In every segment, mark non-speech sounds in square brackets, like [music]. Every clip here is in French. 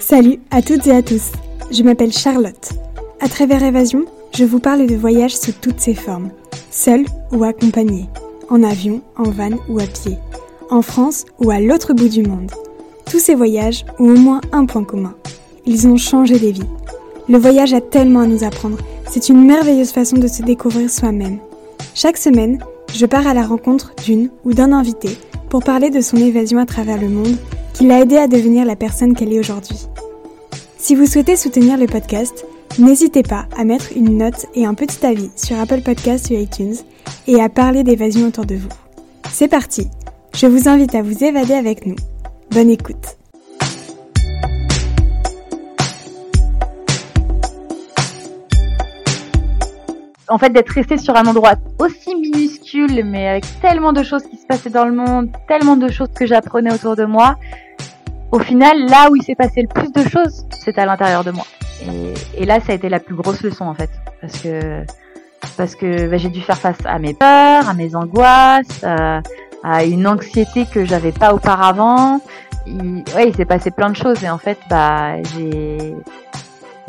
Salut à toutes et à tous, je m'appelle Charlotte. À travers Évasion, je vous parle de voyages sous toutes ses formes, seul ou accompagné, en avion, en van ou à pied, en France ou à l'autre bout du monde. Tous ces voyages ont au moins un point commun. Ils ont changé des vies. Le voyage a tellement à nous apprendre. C'est une merveilleuse façon de se découvrir soi-même. Chaque semaine, je pars à la rencontre d'une ou d'un invité pour parler de son évasion à travers le monde qui l'a aidé à devenir la personne qu'elle est aujourd'hui. Si vous souhaitez soutenir le podcast, n'hésitez pas à mettre une note et un petit avis sur Apple Podcasts ou iTunes et à parler d'évasion autour de vous. C'est parti Je vous invite à vous évader avec nous. Bonne écoute en fait d'être resté sur un endroit aussi minuscule mais avec tellement de choses qui se passaient dans le monde, tellement de choses que j'apprenais autour de moi, au final là où il s'est passé le plus de choses, c'est à l'intérieur de moi. Et, là ça a été la plus grosse leçon en fait parce que parce que bah, j'ai dû faire face à mes peurs, à mes angoisses, à, une anxiété que j'avais pas auparavant. Il, ouais, il s'est passé plein de choses et en fait bah j'ai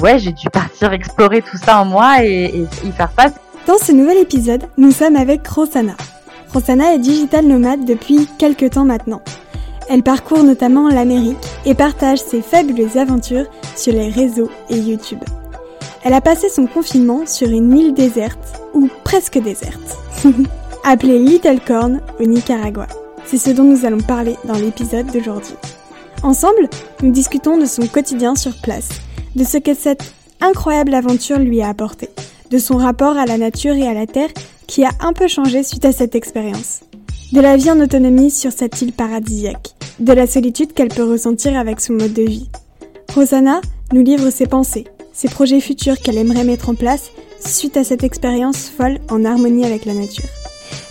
ouais, j'ai dû partir explorer tout ça en moi et, y faire face. Dans ce nouvel épisode, nous sommes avec Rosanna. Rosanna est digital nomade depuis quelques temps maintenant. Elle parcourt notamment l'Amérique et partage ses fabuleuses aventures sur les réseaux et YouTube. Elle a passé son confinement sur une île déserte, ou presque déserte, [laughs] appelée Little Corn au Nicaragua. C'est ce dont nous allons parler dans l'épisode d'aujourd'hui. Ensemble, nous discutons de son quotidien sur place de ce que cette incroyable aventure lui a apporté, de son rapport à la nature et à la terre qui a un peu changé suite à cette expérience, de la vie en autonomie sur cette île paradisiaque, de la solitude qu'elle peut ressentir avec son mode de vie. Rosanna nous livre ses pensées, ses projets futurs qu'elle aimerait mettre en place suite à cette expérience folle en harmonie avec la nature.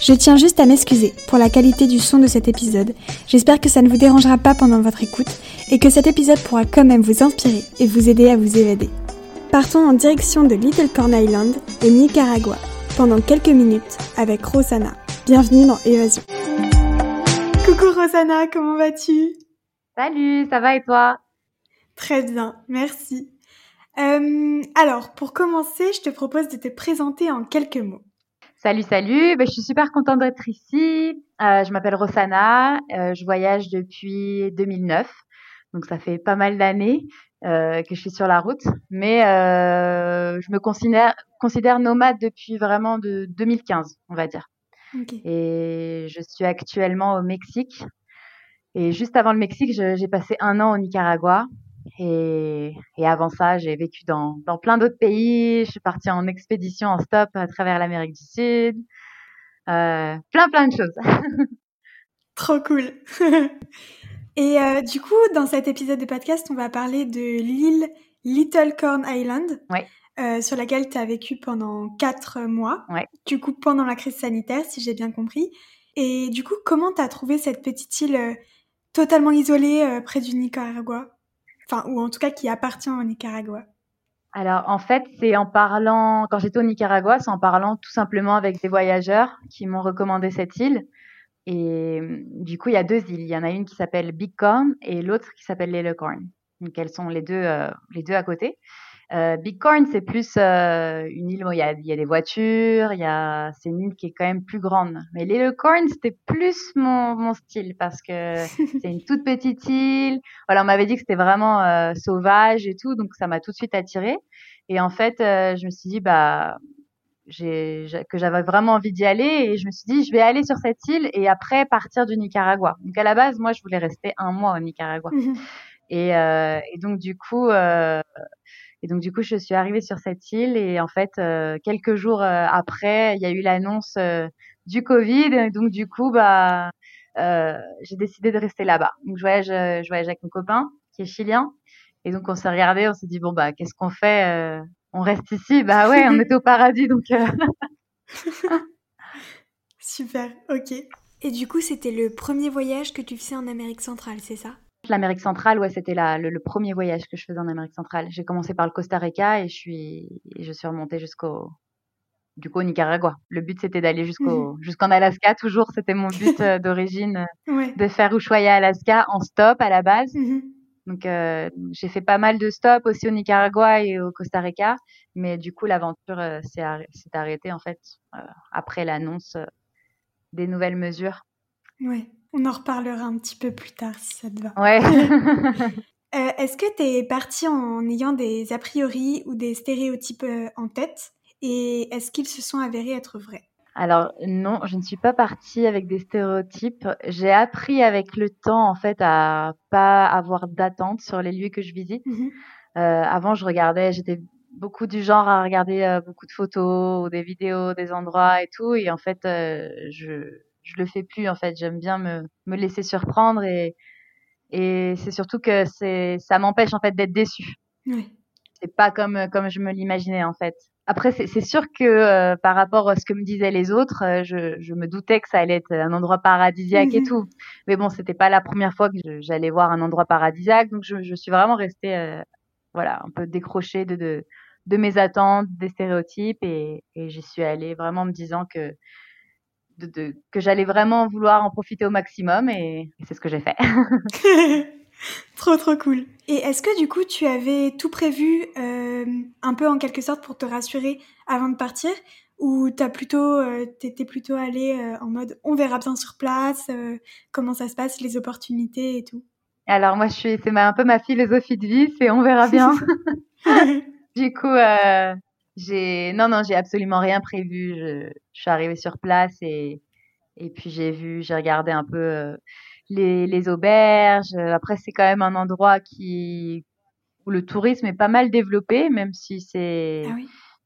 Je tiens juste à m'excuser pour la qualité du son de cet épisode. J'espère que ça ne vous dérangera pas pendant votre écoute et que cet épisode pourra quand même vous inspirer et vous aider à vous évader. Partons en direction de Little Corn Island, au Nicaragua, pendant quelques minutes avec Rosanna. Bienvenue dans Évasion. Coucou Rosanna, comment vas-tu? Salut, ça va et toi? Très bien, merci. Euh, alors, pour commencer, je te propose de te présenter en quelques mots. Salut, salut. Ben, je suis super contente d'être ici. Euh, je m'appelle Rosanna. Euh, je voyage depuis 2009. Donc, ça fait pas mal d'années euh, que je suis sur la route. Mais je me considère, considère nomade depuis vraiment de 2015, on va dire. Et je suis actuellement au Mexique. Et juste avant le Mexique, j'ai passé un an au Nicaragua. Et, et avant ça, j'ai vécu dans, dans plein d'autres pays. Je suis partie en expédition en stop à travers l'Amérique du Sud. Euh, plein, plein de choses. [laughs] Trop cool. [laughs] et euh, du coup, dans cet épisode de podcast, on va parler de l'île Little Corn Island. Ouais. Euh, sur laquelle tu as vécu pendant quatre mois. Ouais. Du coup, pendant la crise sanitaire, si j'ai bien compris. Et du coup, comment tu as trouvé cette petite île euh, totalement isolée euh, près du Nicaragua? Enfin, ou en tout cas qui appartient au Nicaragua alors en fait, c'est en parlant, quand j'étais au Nicaragua, c'est en parlant tout simplement avec des voyageurs qui m'ont recommandé cette île. Et du coup, il y a deux îles. Il y en a une qui s'appelle Big Corn et l'autre qui s'appelle Little Corn. Donc elles sont les deux, euh, les deux à côté. Euh, Big Corn, c'est plus euh, une île où il y, a, il y a des voitures, il y a, c'est une île qui est quand même plus grande. Mais Little Corn, c'était plus mon, mon style parce que [laughs] c'est une toute petite île. Voilà, on m'avait dit que c'était vraiment euh, sauvage et tout, donc ça m'a tout de suite attirée. Et en fait, euh, je me suis dit bah j'ai, que j'avais vraiment envie d'y aller et je me suis dit je vais aller sur cette île et après partir du Nicaragua. Donc à la base, moi, je voulais rester un mois au Nicaragua. Mmh [laughs] et, euh, et donc du coup et donc du coup, je suis arrivée sur cette île et en fait, euh, quelques jours euh, après, il y a eu l'annonce euh, du Covid. Et donc du coup, bah, j'ai décidé de rester là-bas. Donc je voyage, je voyage avec mon copain qui est chilien. Et donc on s'est regardé, on s'est dit bon bah qu'est-ce qu'on fait On reste ici? Bah ouais, on était au paradis donc. [laughs] Super, ok. Et du coup, c'était le premier voyage que tu faisais en Amérique centrale, c'est ça? L'Amérique centrale, ouais, c'était le, le, premier voyage que je faisais en Amérique centrale. J'ai commencé par le Costa Rica et je suis, et je suis remontée jusqu'au, du coup, au Nicaragua. Le but, c'était d'aller jusqu'au, mmh jusqu'en Alaska. Toujours, c'était mon but euh, [laughs] d'origine, euh, de faire Ushuaia, Alaska, en stop à la base. Mmh Donc j'ai fait pas mal de stops aussi au Nicaragua et au Costa Rica, mais du coup l'aventure s'est arrêtée en fait après l'annonce des nouvelles mesures. Ouais, on en reparlera un petit peu plus tard si ça te va. Ouais. [laughs] Est-ce que tu es partie en ayant des a priori ou des stéréotypes en tête? Et est-ce qu'ils se sont avérés être vrais? Alors non, je ne suis pas partie avec des stéréotypes. J'ai appris avec le temps en fait à pas avoir d'attente sur les lieux que je visite. Mmh euh, avant, je regardais, j'étais beaucoup du genre à regarder euh, beaucoup de photos ou des vidéos des endroits et tout. Et en fait, euh, je je le fais plus en fait. J'aime bien me me laisser surprendre et et c'est surtout que c'est ça m'empêche en fait d'être déçue. Oui. C'est pas comme comme je me l'imaginais en fait. Après, c'est sûr que euh, par rapport à ce que me disaient les autres, euh, je, je, me doutais que ça allait être un endroit paradisiaque et [laughs] tout. Mais bon, c'était pas la première fois que j'allais voir un endroit paradisiaque, donc je, je suis vraiment restée, euh, voilà, un peu décrochée de, de, de, mes attentes, des stéréotypes, et, et j'y suis allée vraiment me disant que de, de, que j'allais vraiment vouloir en profiter au maximum, et, et c'est ce que j'ai fait. [laughs] [laughs] trop trop cool. Et est-ce que du coup tu avais tout prévu euh, un peu en quelque sorte pour te rassurer avant de partir? Ou t'as plutôt euh, t'étais plutôt allé euh, en mode on verra bien sur place comment ça se passe les opportunités et tout? Alors moi je suis c'est un peu ma philosophie de vie c'est on verra bien. [laughs] du coup j'ai non non j'ai absolument rien prévu je, je suis arrivée sur place et et puis j'ai vu j'ai regardé un peu les, les auberges. Euh, après, c'est quand même un endroit qui où le tourisme est pas mal développé, même si c'est ah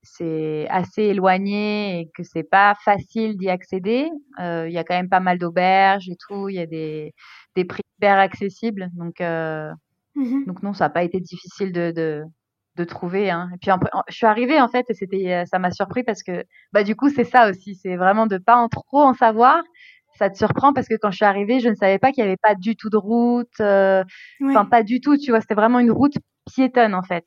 c'est assez éloigné et que c'est pas facile d'y accéder. Euh, il y a quand même pas mal d'auberges et tout. Il y a des des prix hyper accessibles, donc euh, mmh donc non, ça n'a pas été difficile de, de de trouver. Hein. Et puis je suis arrivée en fait et c'était ça m'a surpris parce que bah du coup c'est ça aussi, c'est vraiment de pas en trop en savoir ça te surprend parce que quand je suis arrivée, je ne savais pas qu'il n'y avait pas du tout de route, euh, enfin pas du tout, tu vois, c'était vraiment une route piétonne en fait.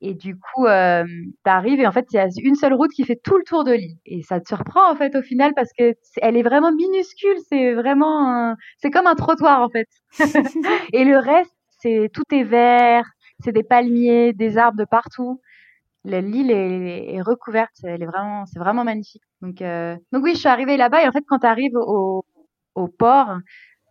Et du coup, euh, tu arrives et en fait, il y a une seule route qui fait tout le tour de l'île. Et ça te surprend en fait au final parce que elle est vraiment minuscule, c'est vraiment, c'est comme un trottoir en fait. [laughs] et le reste, c'est tout est vert, c'est des palmiers, des arbres de partout l'île est, est, recouverte, elle est vraiment, c'est vraiment magnifique. Donc, euh, donc oui, je suis arrivée là-bas et en fait, quand tu arrives au, au port,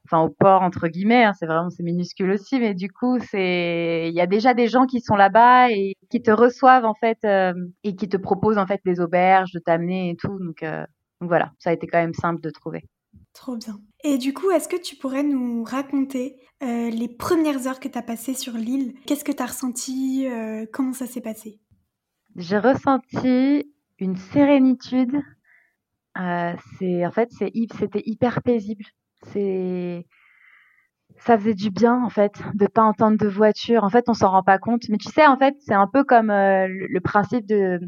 enfin au port entre guillemets, hein, c'est vraiment c'est minuscule aussi, mais du coup c'est, il y a déjà des gens qui sont là-bas et qui te reçoivent en fait euh, et qui te proposent en fait des auberges, de t'amener et tout. Donc, euh, donc voilà, ça a été quand même simple de trouver. Trop bien. Et du coup, est-ce que tu pourrais nous raconter les premières heures que tu as passées sur l'île? Qu'est-ce que tu as ressenti Comment ça s'est passé? J'ai ressenti une sérénitude. Euh, en fait c'était hyper paisible. Ça faisait du bien en fait de pas entendre de voiture. En fait, on s'en rend pas compte, mais tu sais en fait, c'est un peu comme euh, le, principe de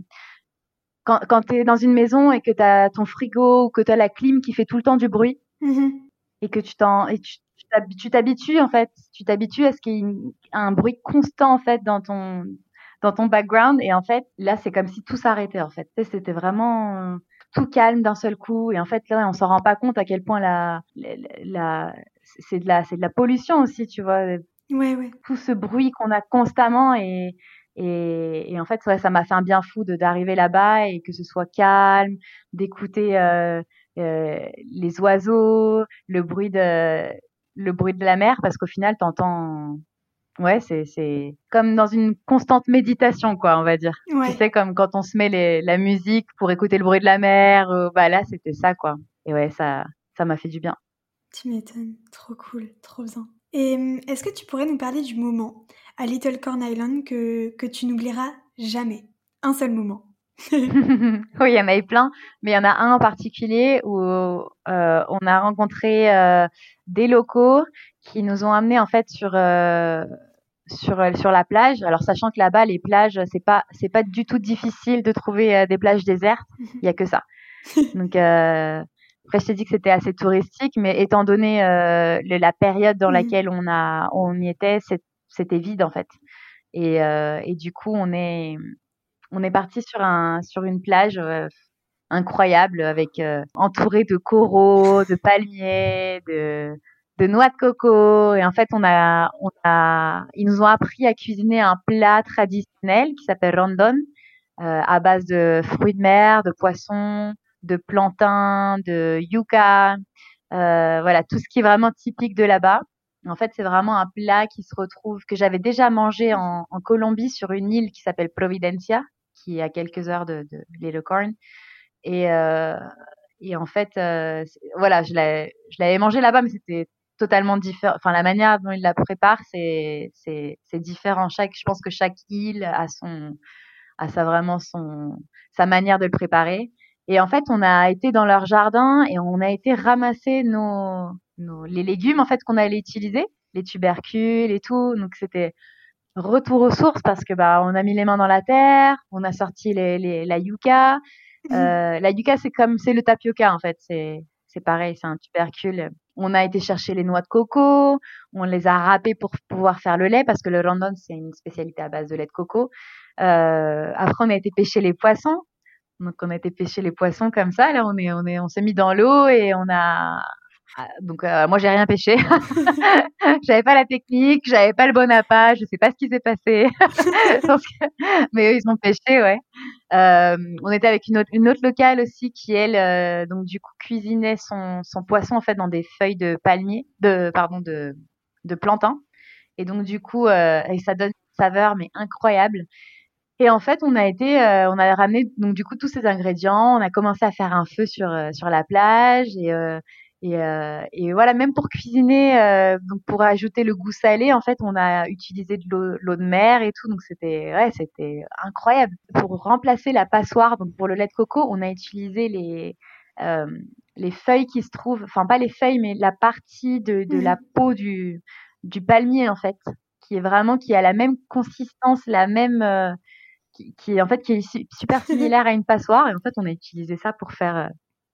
quand, quand tu es dans une maison et que tu as ton frigo ou que tu as la clim qui fait tout le temps du bruit mmh et que tu t'en et tu tu t'habitues en fait, tu t'habitues à ce qu'il y ait un bruit constant en fait dans ton dans ton background. Et en fait, là, c'est comme si tout s'arrêtait, en fait. C'était vraiment tout calme d'un seul coup. Et en fait, là, on s'en rend pas compte à quel point la, la, c'est de la, c'est de la pollution aussi, tu vois. Ouais, ouais. Tout ce bruit qu'on a constamment et, et, et en fait, ça m'a fait un bien fou d'arriver là-bas et que ce soit calme, d'écouter euh, euh, les oiseaux, le bruit de le bruit de la mer, parce qu'au final, t'entends Ouais, c'est c'est comme dans une constante méditation, quoi, on va dire. Ouais. Tu sais, comme quand on se met les, la musique pour écouter le bruit de la mer. Euh, bah là, c'était ça, quoi. Et ouais, ça ça m'a fait du bien. Tu m'étonnes, trop cool, trop bien. Et est-ce que tu pourrais nous parler du moment à Little Corn Island que que tu n'oublieras jamais? Un seul moment. [laughs] [laughs] oui, il y en a eu plein, mais il y en a un en particulier où euh, on a rencontré euh, des locaux qui nous ont amenés en fait sur euh, sur sur la plage. Alors sachant que là-bas les plages c'est pas c'est pas du tout difficile de trouver des plages désertes, il y a que ça. [laughs] Donc après je t'ai dit que c'était assez touristique, mais étant donné euh, la période dans mhm. laquelle on a on y était, c'était vide en fait. Et et du coup on est on est parti sur un sur une plage incroyable avec entouré de coraux, de palmiers, de de noix de coco. Et en fait, on a, on a, ils nous ont appris à cuisiner un plat traditionnel qui s'appelle rondon, euh, à base de fruits de mer, de poissons, de plantains, de yucca, euh, voilà, tout ce qui est vraiment typique de là-bas. En fait, c'est vraiment un plat qui se retrouve, que j'avais déjà mangé en, en, Colombie sur une île qui s'appelle Providencia, qui est à quelques heures de, de Little Corn. Et, euh, et en fait, euh, voilà, je l'avais mangé là-bas, mais c'était totalement différent. Enfin, la manière dont il la prépare, c'est c'est différent. Chaque, je pense que chaque île a son a sa vraiment son sa manière de le préparer. Et en fait, on a été dans leur jardin et on a été ramasser nos, nos les légumes en fait qu'on allait utiliser, les tubercules et tout. Donc c'était retour aux sources parce que bah on a mis les mains dans la terre, on a sorti les, les la yucca. [laughs] Euh, la yucca c'est comme c'est le tapioca en fait, c'est c'est pareil, c'est un tubercule. On a été chercher les noix de coco, on les a râpées pour pouvoir faire le lait parce que le rondon c'est une spécialité à base de lait de coco. Euh, après on a été pêcher les poissons. Donc on a été pêcher les poissons comme ça. Là on est on est on s'est mis dans l'eau et on a ah, donc euh, moi j'ai rien pêché. [laughs] j'avais pas la technique, j'avais pas le bon appât, je sais pas ce qui s'est passé. [laughs] Mais eux ils ont pêché, ouais. Euh, on était avec une autre, une autre locale aussi qui elle euh, donc du coup cuisinait son, son poisson en fait dans des feuilles de palmier, de pardon de de plantain. Et donc du coup et ça donne une saveur mais incroyable. Et en fait, on a été, on a ramené donc du coup tous ces ingrédients. On a commencé à faire un feu sur sur la plage et et, euh, et, voilà, même pour cuisiner, euh, donc pour ajouter le goût salé, en fait, on a utilisé de l'eau de mer et tout, donc c'était ouais, c'était incroyable. Pour remplacer la passoire, donc pour le lait de coco, on a utilisé les euh, les feuilles qui se trouvent, enfin pas les feuilles, mais la partie de, de la mmh. peau du du palmier en fait, qui est vraiment qui a la même consistance, la même euh, qui, qui en fait qui est super [laughs] similaire à une passoire. Et en fait on a utilisé ça pour faire euh,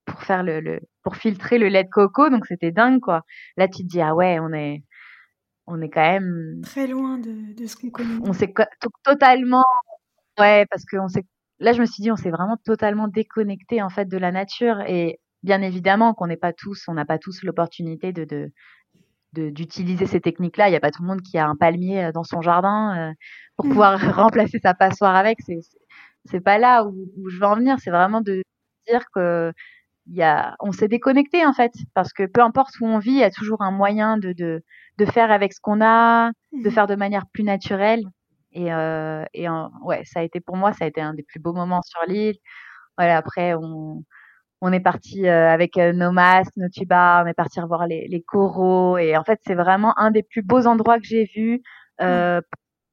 pour faire le, le, pour filtrer le lait de coco. Donc c'était dingue quoi. Là tu te dis ah ouais on est on est quand même très loin de, de ce qu'on connaît. On s'est totalement ouais parce que on s'est là je me suis dit on s'est vraiment totalement déconnecté en fait de la nature. Et bien évidemment qu'on n'est pas tous on n'a pas tous l'opportunité de, de d'utiliser ces techniques-là. Il n'y a pas tout le monde qui a un palmier euh, dans son jardin euh, pour mmh. pouvoir [laughs] remplacer sa passoire avec. C'est c'est pas là où, où je veux en venir. C'est vraiment de dire que y a, on s'est déconnecté en fait, parce que peu importe où on vit, il y a toujours un moyen de, de, de faire avec ce qu'on a, de mmh. faire de manière plus naturelle. Et, euh, et ouais, ça a été pour moi, ça a été un des plus beaux moments sur l'île. Voilà, après, on, on est parti euh, avec euh, nos masques, nos tubas, on est parti revoir les, les coraux. Et en fait, c'est vraiment un des plus beaux endroits que j'ai vus euh,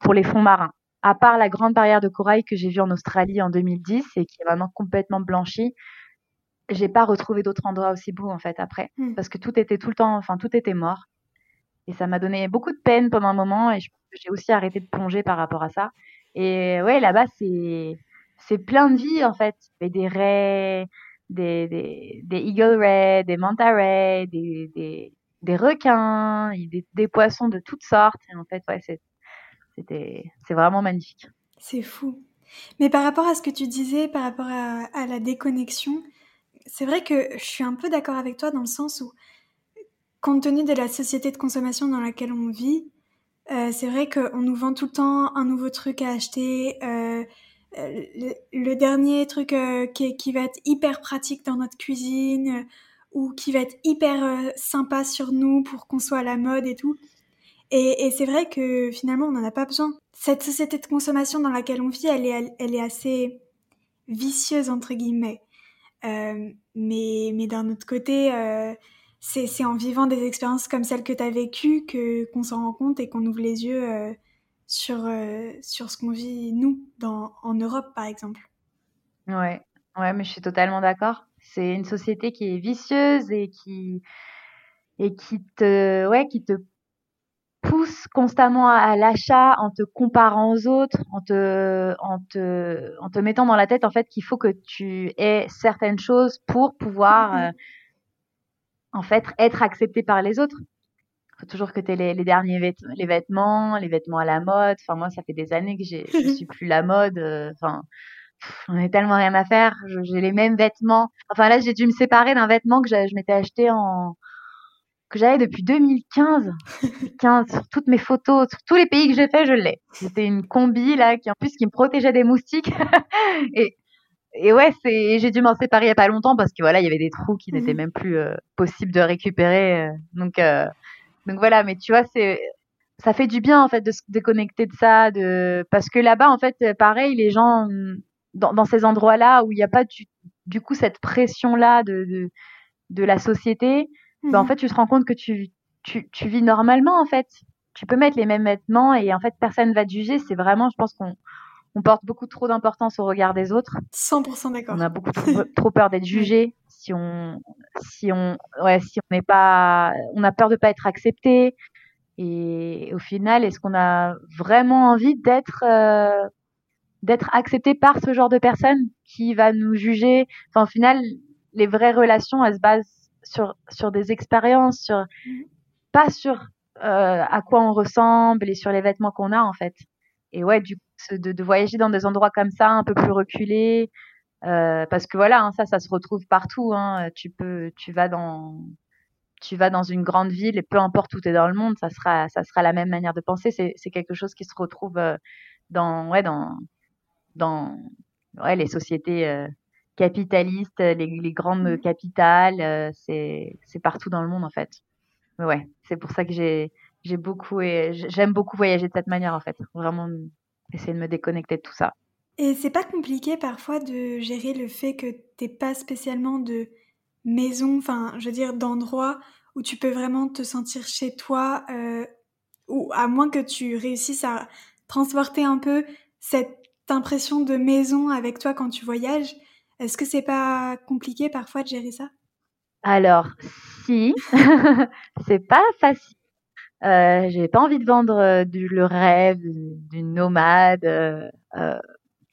pour les fonds marins. À part la grande barrière de corail que j'ai vue en Australie en 2010 et qui est vraiment complètement blanchie j'ai pas retrouvé d'autres endroits aussi beaux en fait après mmh. parce que tout était tout le temps enfin tout était mort et ça m'a donné beaucoup de peine pendant un moment et j'ai aussi arrêté de plonger par rapport à ça et ouais là-bas c'est c'est plein de vie en fait et des raies des, des, des eagle rays des manta rays des, des, des requins des, des poissons de toutes sortes. Et en fait ouais c'était c'est vraiment magnifique. C'est fou. Mais par rapport à ce que tu disais par rapport à, à la déconnexion c'est vrai que je suis un peu d'accord avec toi dans le sens où, compte tenu de la société de consommation dans laquelle on vit, euh, c'est vrai qu'on nous vend tout le temps un nouveau truc à acheter, euh, euh le, dernier truc euh, qui, va être hyper pratique dans notre cuisine euh, ou qui va être hyper sympa sur nous pour qu'on soit à la mode et tout. Et, c'est vrai que finalement, on n'en a pas besoin. Cette société de consommation dans laquelle on vit, elle est, assez vicieuse, entre guillemets. Mais, mais d'un autre côté, c'est en vivant des expériences comme celles que tu as vécues que qu'on s'en rend compte et qu'on ouvre les yeux sur, sur ce qu'on vit, nous, dans, en Europe, par exemple. Ouais, ouais mais je suis totalement d'accord. C'est une société qui est vicieuse et qui, et qui te, ouais, qui te pousse constamment à, l'achat en te comparant aux autres, en te, en te, en te mettant dans la tête en fait qu'il faut que tu aies certaines choses pour pouvoir mm-hmm. euh, en fait être accepté par les autres. Faut toujours que tu aies les, les derniers les vêtements, les vêtements à la mode. Enfin moi ça fait des années que j'ai, [laughs] je suis plus la mode. Euh, enfin on a tellement rien à faire. J'ai les mêmes vêtements. Enfin là j'ai dû me séparer d'un vêtement que je m'étais acheté en que j'avais depuis 2015. 15, sur toutes mes photos, sur tous les pays que j'ai fait, je l'ai. C'était une combi là qui en plus qui me protégeait des moustiques. [laughs] et et ouais, c'est j'ai dû m'en séparer il y a pas longtemps parce que voilà, il y avait des trous qui n'étaient mmh. même plus euh, possibles de récupérer. Euh. donc euh, donc voilà, mais tu vois, c'est ça fait du bien en fait de se déconnecter de ça, de parce que là-bas en fait, pareil, les gens dans, dans ces endroits-là où il n'y a pas du, du coup cette pression-là de, de, de la société, ben, en mmh. fait, tu te rends compte que tu, tu, tu vis normalement en fait. Tu peux mettre les mêmes vêtements et en fait personne va te juger. C'est vraiment, je pense qu'on on porte beaucoup trop d'importance au regard des autres. 100% d'accord. On a beaucoup trop, peur d'être jugé si on, si on, ouais, si on n'est pas, on a peur de pas être accepté. Et au final, est-ce qu'on a vraiment envie d'être, euh, d'être accepté par ce genre de personne qui va nous juger? Enfin, au final, les vraies relations, elles se basent sur, sur des expériences, sur, mm-hmm. pas sur euh, à quoi on ressemble et sur les vêtements qu'on a en fait. Et ouais, du de, de, voyager dans des endroits comme ça, un peu plus reculés, euh, parce que voilà, hein, ça, ça se retrouve partout. Hein. Tu peux, tu vas dans, tu vas dans une grande ville et peu importe où tu es dans le monde, ça sera, ça sera la même manière de penser. C'est quelque chose qui se retrouve euh, dans, ouais, dans, dans, ouais, les sociétés euh, capitalistes, les, les, grandes mmh. capitales, euh, c'est, c'est partout dans le monde en fait. ouais, c'est pour ça que j'ai, j'ai beaucoup et j'aime beaucoup voyager de cette manière en fait. Vraiment essayer de me déconnecter de tout ça. Et c'est pas compliqué parfois de gérer le fait que t'es pas spécialement de maison, enfin, je veux dire, d'endroit où tu peux vraiment te sentir chez toi, euh, ou à moins que tu réussisses à transporter un peu cette impression de maison avec toi quand tu voyages. Est-ce que c'est pas compliqué parfois de gérer ça? Alors, si, [laughs] c'est pas facile. Euh, j'ai pas envie de vendre euh, du, le rêve d'une nomade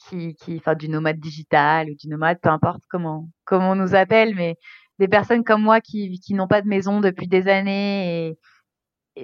qui, qui, enfin, du nomade digital ou du nomade, peu importe comment, comment on nous appelle, mais des personnes comme moi qui, qui n'ont pas de maison depuis des années et,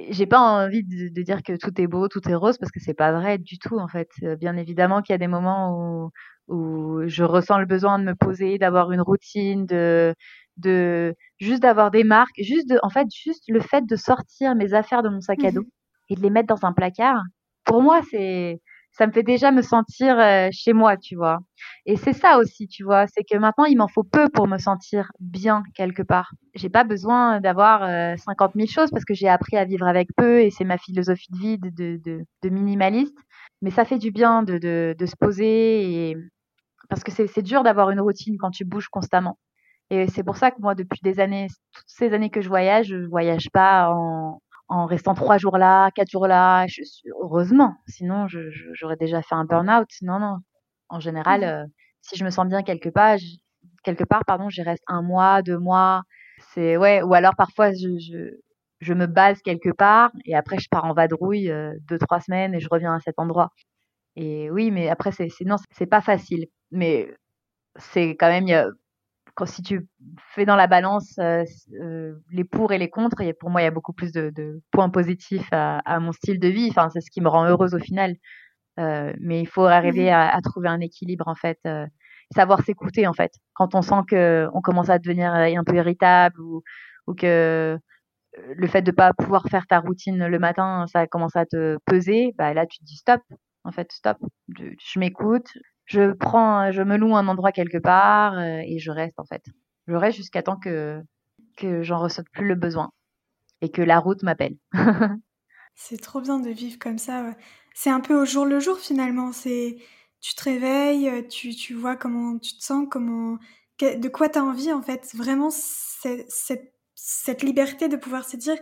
j'ai pas envie de, de, dire que tout est beau, tout est rose parce que c'est pas vrai du tout en fait. Bien évidemment qu'il y a des moments où, où je ressens le besoin de me poser, d'avoir une routine, de de juste d'avoir des marques, juste de, en fait, juste le fait de sortir mes affaires de mon sac à dos mmh et de les mettre dans un placard. Pour moi, c'est, ça me fait déjà me sentir euh, chez moi, tu vois. Et c'est ça aussi, tu vois, c'est que maintenant il m'en faut peu pour me sentir bien quelque part. J'ai pas besoin d'avoir euh, 50 000 choses parce que j'ai appris à vivre avec peu et c'est ma philosophie de vie de, de, de, minimaliste. Mais ça fait du bien de, de, de se poser et parce que c'est dur d'avoir une routine quand tu bouges constamment. Et c'est pour ça que moi, depuis des années, toutes ces années que je voyage, je voyage pas en, en restant trois jours là, quatre jours là. Je suis, heureusement, sinon j'aurais déjà fait un burn-out. Non, non. En général, mmh. euh, si je me sens bien quelque part, je, quelque part, pardon, j'y reste un mois, deux mois. C'est ouais. Ou alors parfois je, je, je me base quelque part et après je pars en vadrouille euh, deux trois semaines et je reviens à cet endroit. Et oui, mais après c'est non, c'est pas facile. Mais c'est quand même quand si tu fais dans la balance euh, euh, les pour et les contre, et pour moi, il y a beaucoup plus de, de points positifs à, à, mon style de vie. Enfin, c'est ce qui me rend heureuse au final. Euh, mais il faut arriver à, à, trouver un équilibre en fait, euh, savoir s'écouter en fait. Quand on sent que on commence à devenir un peu irritable ou, ou que le fait de pas pouvoir faire ta routine le matin, ça commence à te peser, bah là tu te dis stop. En fait, stop. Je, je m'écoute, je prends, je me loue un endroit quelque part euh, et je reste en fait. Je reste jusqu'à temps que que j'en ressente plus le besoin et que la route m'appelle. [laughs] c'est trop bien de vivre comme ça. C'est un peu au jour le jour finalement. C'est tu te réveilles, tu, tu vois comment tu te sens, comment de quoi tu as envie en fait. Vraiment cette, cette liberté de pouvoir se dire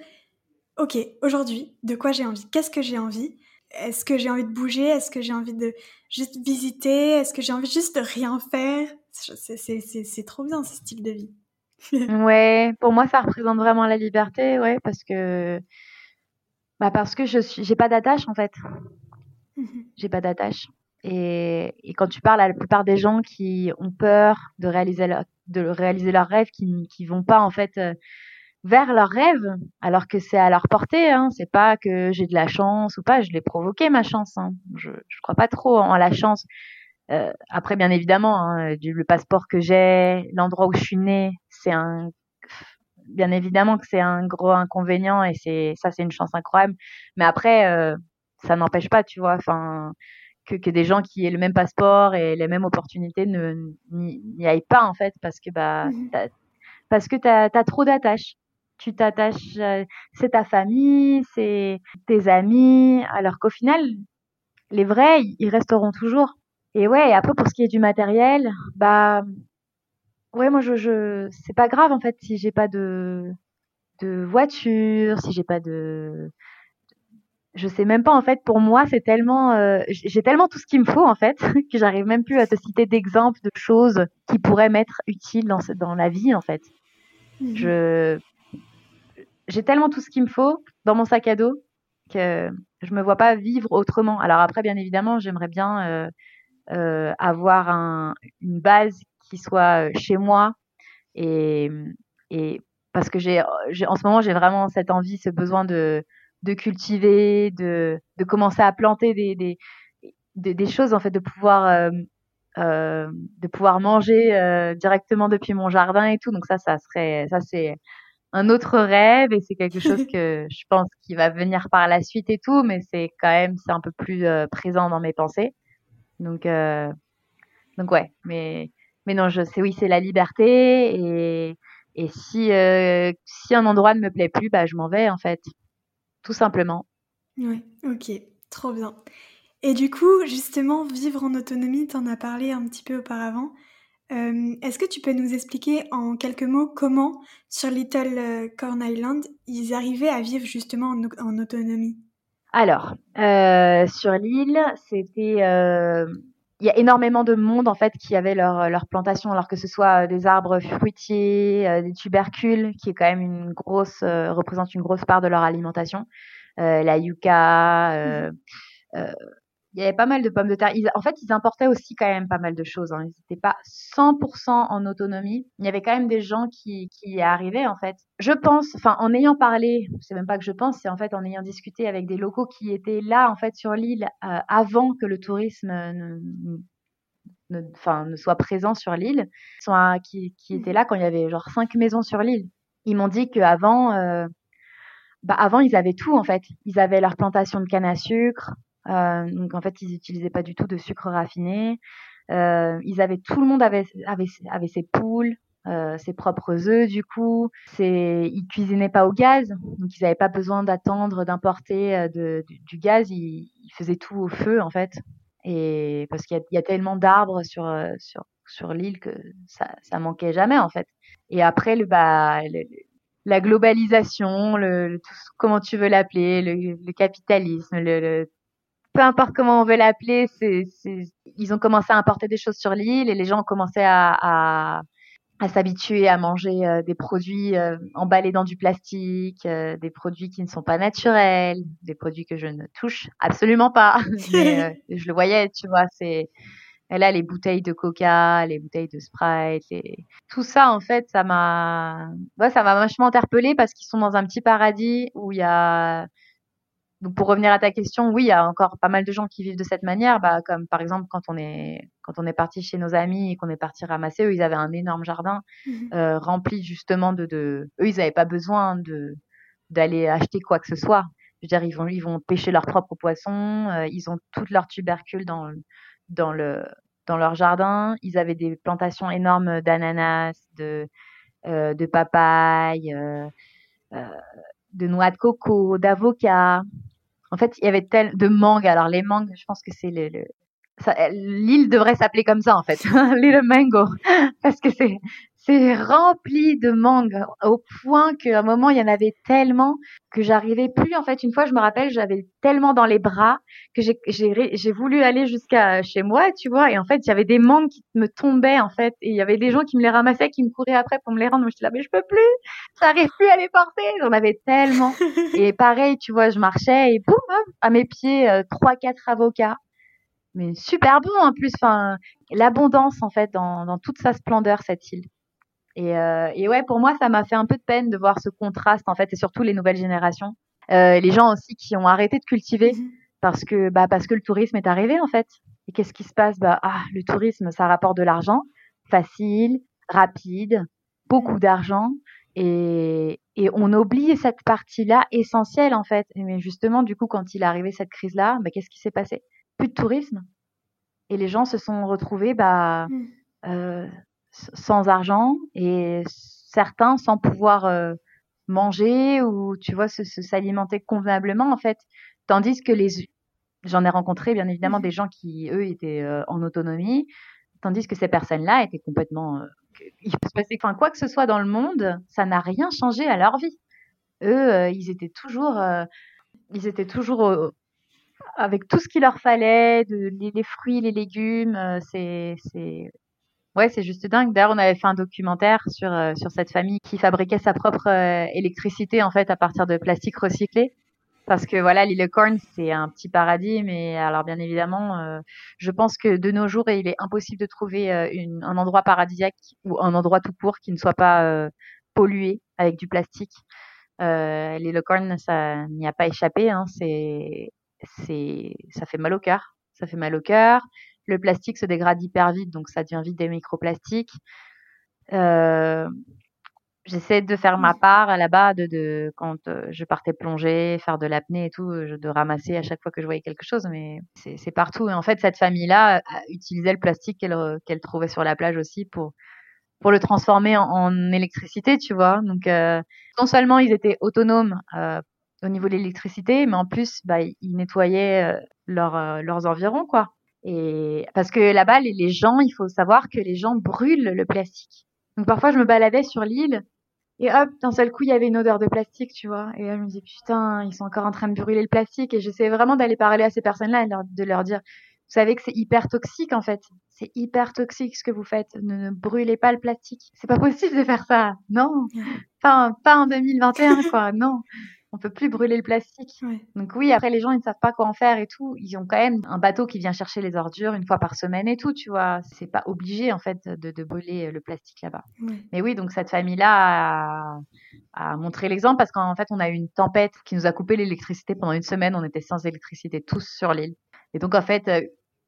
ok aujourd'hui de quoi j'ai envie, qu'est-ce que j'ai envie? Est-ce que j'ai envie de bouger? Est-ce que j'ai envie de juste visiter? Est-ce que j'ai envie juste de rien faire? C'est trop bien ce style de vie. [laughs] ouais, pour moi ça représente vraiment la liberté, ouais, parce que bah parce que je suis, j'ai pas d'attache en fait. Mmh j'ai pas d'attache. Et, et, quand tu parles à la plupart des gens qui ont peur de réaliser leur, de réaliser leurs rêves, qui qui vont pas en fait euh, vers leurs rêves, alors que c'est à leur portée. Hein. C'est pas que j'ai de la chance ou pas, je l'ai provoqué ma chance. Hein. Je, je crois pas trop en la chance. Euh, après, bien évidemment, hein, du, le passeport que j'ai, l'endroit où je suis née, c'est un, bien évidemment que c'est un gros inconvénient et c'est ça, c'est une chance incroyable. Mais après, euh, ça n'empêche pas, tu vois, enfin, que, que des gens qui aient le même passeport et les mêmes opportunités ne n'y aillent pas en fait parce que bah mmh parce que t'as as trop d'attaches. Tu t'attaches, euh, c'est ta famille, c'est tes amis, alors qu'au final, les vrais, ils resteront toujours. Et ouais, et après pour ce qui est du matériel, bah ouais, moi je, c'est pas grave en fait si j'ai pas de voiture, si j'ai pas de je sais même pas en fait pour moi c'est tellement euh, j'ai tellement tout ce qu'il me faut en fait [laughs] que j'arrive même plus à te citer d'exemples de choses qui pourraient m'être utiles dans dans la vie en fait. Je j'ai tellement tout ce qu'il me faut dans mon sac à dos que je me vois pas vivre autrement. Alors après bien évidemment, j'aimerais bien euh, euh, avoir un, une base qui soit euh, chez moi et, et parce que j'ai en ce moment j'ai vraiment cette envie, ce besoin de de cultiver, de, de commencer à planter des, des, des, des choses en fait, de pouvoir euh, euh, de pouvoir manger euh, directement depuis mon jardin et tout. Donc ça, ça serait ça c'est un autre rêve et c'est quelque chose que je pense qui va venir par la suite et tout, mais c'est quand même c'est un peu plus euh, présent dans mes pensées. Donc euh, donc ouais, mais mais non, je sais oui, c'est la liberté et et si euh, si un endroit ne me plaît plus, bah je m'en vais en fait, tout simplement. Oui, ok, trop bien. Et du coup, justement, vivre en autonomie, tu en as parlé un petit peu auparavant. Euh, est-ce que tu peux nous expliquer en quelques mots comment, sur Little euh, Corn Island, ils arrivaient à vivre justement en, autonomie? Alors, euh, sur l'île, c'était il y a énormément de monde en fait qui avait leur, leur plantation, alors que ce soit des arbres fruitiers, des tubercules, qui est quand même une grosse représente une grosse part de leur alimentation, la yucca. Mmh il y avait pas mal de pommes de terre. en fait, ils importaient aussi quand même pas mal de choses. Hein. Ils n'étaient pas 100% en autonomie. Il y avait quand même des gens qui, qui y arrivaient, en fait. Je pense, enfin, en ayant parlé, c'est même pas que je pense, c'est en fait en ayant discuté avec des locaux qui étaient là, en fait, sur l'île euh, avant que le tourisme ne, ne, enfin, ne soit présent sur l'île, qui, qui étaient là quand il y avait genre cinq maisons sur l'île. Ils m'ont dit qu'avant, euh, bah avant, ils avaient tout, en fait. Ils avaient leur plantation de canne à sucre, donc en fait, ils n'utilisaient pas du tout de sucre raffiné. Euh, ils avaient tout le monde avait avait, avait ses poules, euh, ses propres œufs du coup. C'est ils cuisinaient pas au gaz, donc ils n'avaient pas besoin d'attendre d'importer euh, du, du, gaz. Ils, ils, faisaient tout au feu en fait. Et parce qu'il y, y, a tellement d'arbres sur euh, sur sur l'île que ça ça manquait jamais en fait. Et après le bah le, la globalisation, le, comment tu veux l'appeler, le, le, capitalisme, le, peu importe comment on veut l'appeler, c'est, ils ont commencé à importer des choses sur l'île et les gens ont commencé à, à, à s'habituer à manger euh, des produits euh, emballés dans du plastique, euh, des produits qui ne sont pas naturels, des produits que je ne touche absolument pas. [laughs] Mais, je le voyais, tu vois, c'est là les bouteilles de Coca, les bouteilles de Sprite, et tout ça en fait, ça m'a, ouais, ça m'a vachement interpellée parce qu'ils sont dans un petit paradis où il y a donc pour revenir à ta question, oui, il y a encore pas mal de gens qui vivent de cette manière, bah, comme par exemple quand on est quand on est parti chez nos amis et qu'on est parti ramasser, eux ils avaient un énorme jardin mmh euh, rempli justement de, de eux ils n'avaient pas besoin de d'aller acheter quoi que ce soit. Je veux dire ils vont ils vont pêcher leurs propres poissons, euh, ils ont toutes leurs tubercules dans dans le dans leur jardin, ils avaient des plantations énormes d'ananas, de euh, de papaye, euh, de noix de coco, d'avocat. En fait, il y avait tel de mangues. Alors les mangues, je pense que c'est le, le l'île devrait s'appeler comme ça en fait, [laughs] l'île mango, [laughs] parce que c'est c'est rempli de mangues au point qu'à un moment il y en avait tellement que j'arrivais plus en fait. Une fois je me rappelle j'avais tellement dans les bras que j'ai voulu aller jusqu'à chez moi tu vois. Et en fait il y avait des mangues qui me tombaient en fait. Et il y avait des gens qui me les ramassaient qui me couraient après pour me les rendre. Moi j'étais là mais je peux plus. J'arrive plus à les porter. J'en avais tellement. [laughs] Et pareil tu vois je marchais et boum à mes pieds euh, trois quatre avocats. Mais super bon en plus. Enfin l'abondance en fait dans, dans toute sa splendeur cette île et, euh, et ouais, pour moi, ça m'a fait un peu de peine de voir ce contraste en fait, et surtout les nouvelles générations, euh, les gens aussi qui ont arrêté de cultiver mmh parce que bah parce que le tourisme est arrivé en fait. Et qu'est-ce qui se passe? Bah ah, le tourisme, ça rapporte de l'argent, facile, rapide, beaucoup d'argent. Et, et on oublie cette partie-là essentielle en fait. Mais justement, du coup, quand il est arrivé cette crise-là, bah, qu'est-ce qui s'est passé? Plus de tourisme. Et les gens se sont retrouvés bah, mmh. euh, sans argent et certains sans pouvoir euh, manger ou tu vois se, s'alimenter convenablement en fait. Tandis que les j'en ai rencontré bien évidemment mmh. des gens qui eux étaient euh, en autonomie, tandis que ces personnes-là étaient complètement euh, il peut se passer enfin, quoi que ce soit dans le monde, ça n'a rien changé à leur vie. Eux, ils étaient toujours, ils étaient toujours avec tout ce qu'il leur fallait, de, les, fruits, les légumes. c'est, c'est, ouais, c'est juste dingue. D'ailleurs, on avait fait un documentaire sur sur cette famille qui fabriquait sa propre électricité en fait à partir de plastique recyclé parce que voilà, l'île Corn, c'est un petit paradis, mais alors bien évidemment, euh, je pense que de nos jours, il est impossible de trouver euh, une, un endroit paradisiaque ou un endroit tout court qui ne soit pas euh, pollué avec du plastique. Euh, l'île Corn, ça n'y a pas échappé. Hein, c'est, c'est, ça fait mal au cœur. Ça fait mal au cœur. Le plastique se dégrade hyper vite, donc ça devient vite des microplastiques. Euh, j'essaie de faire ma part là-bas de, de quand euh, je partais plonger, faire de l'apnée et tout, euh, de ramasser à chaque fois que je voyais quelque chose, mais c'est partout. Et en fait, cette famille-là utilisait le plastique qu'elle euh, qu'elle trouvait sur la plage aussi pour pour le transformer en, électricité, tu vois. Donc non seulement ils étaient autonomes au niveau de l'électricité, mais en plus, bah, ils nettoyaient leur, leurs environs, quoi. Et parce que là-bas, les, les gens, il faut savoir que les gens brûlent le plastique. Donc parfois, je me baladais sur l'île et hop, d'un seul coup, il y avait une odeur de plastique, tu vois. Et là, je me dis, putain, ils sont encore en train de brûler le plastique. Et j'essaie vraiment d'aller parler à ces personnes-là et de leur dire, vous savez que c'est hyper toxique, en fait. C'est hyper toxique ce que vous faites. Ne, brûlez pas le plastique. C'est pas possible de faire ça. Non. Enfin, [laughs] pas en 2021, quoi. Non on peut plus brûler le plastique. Donc oui, après les gens ils ne savent pas quoi en faire et tout. Ils ont quand même un bateau qui vient chercher les ordures une fois par semaine et tout, tu vois. C'est pas obligé en fait de, brûler le plastique là-bas. Mais oui, donc cette famille-là a, montré l'exemple parce qu'en fait on a eu une tempête qui nous a coupé l'électricité pendant une semaine. On était sans électricité tous sur l'île. Et donc en fait euh,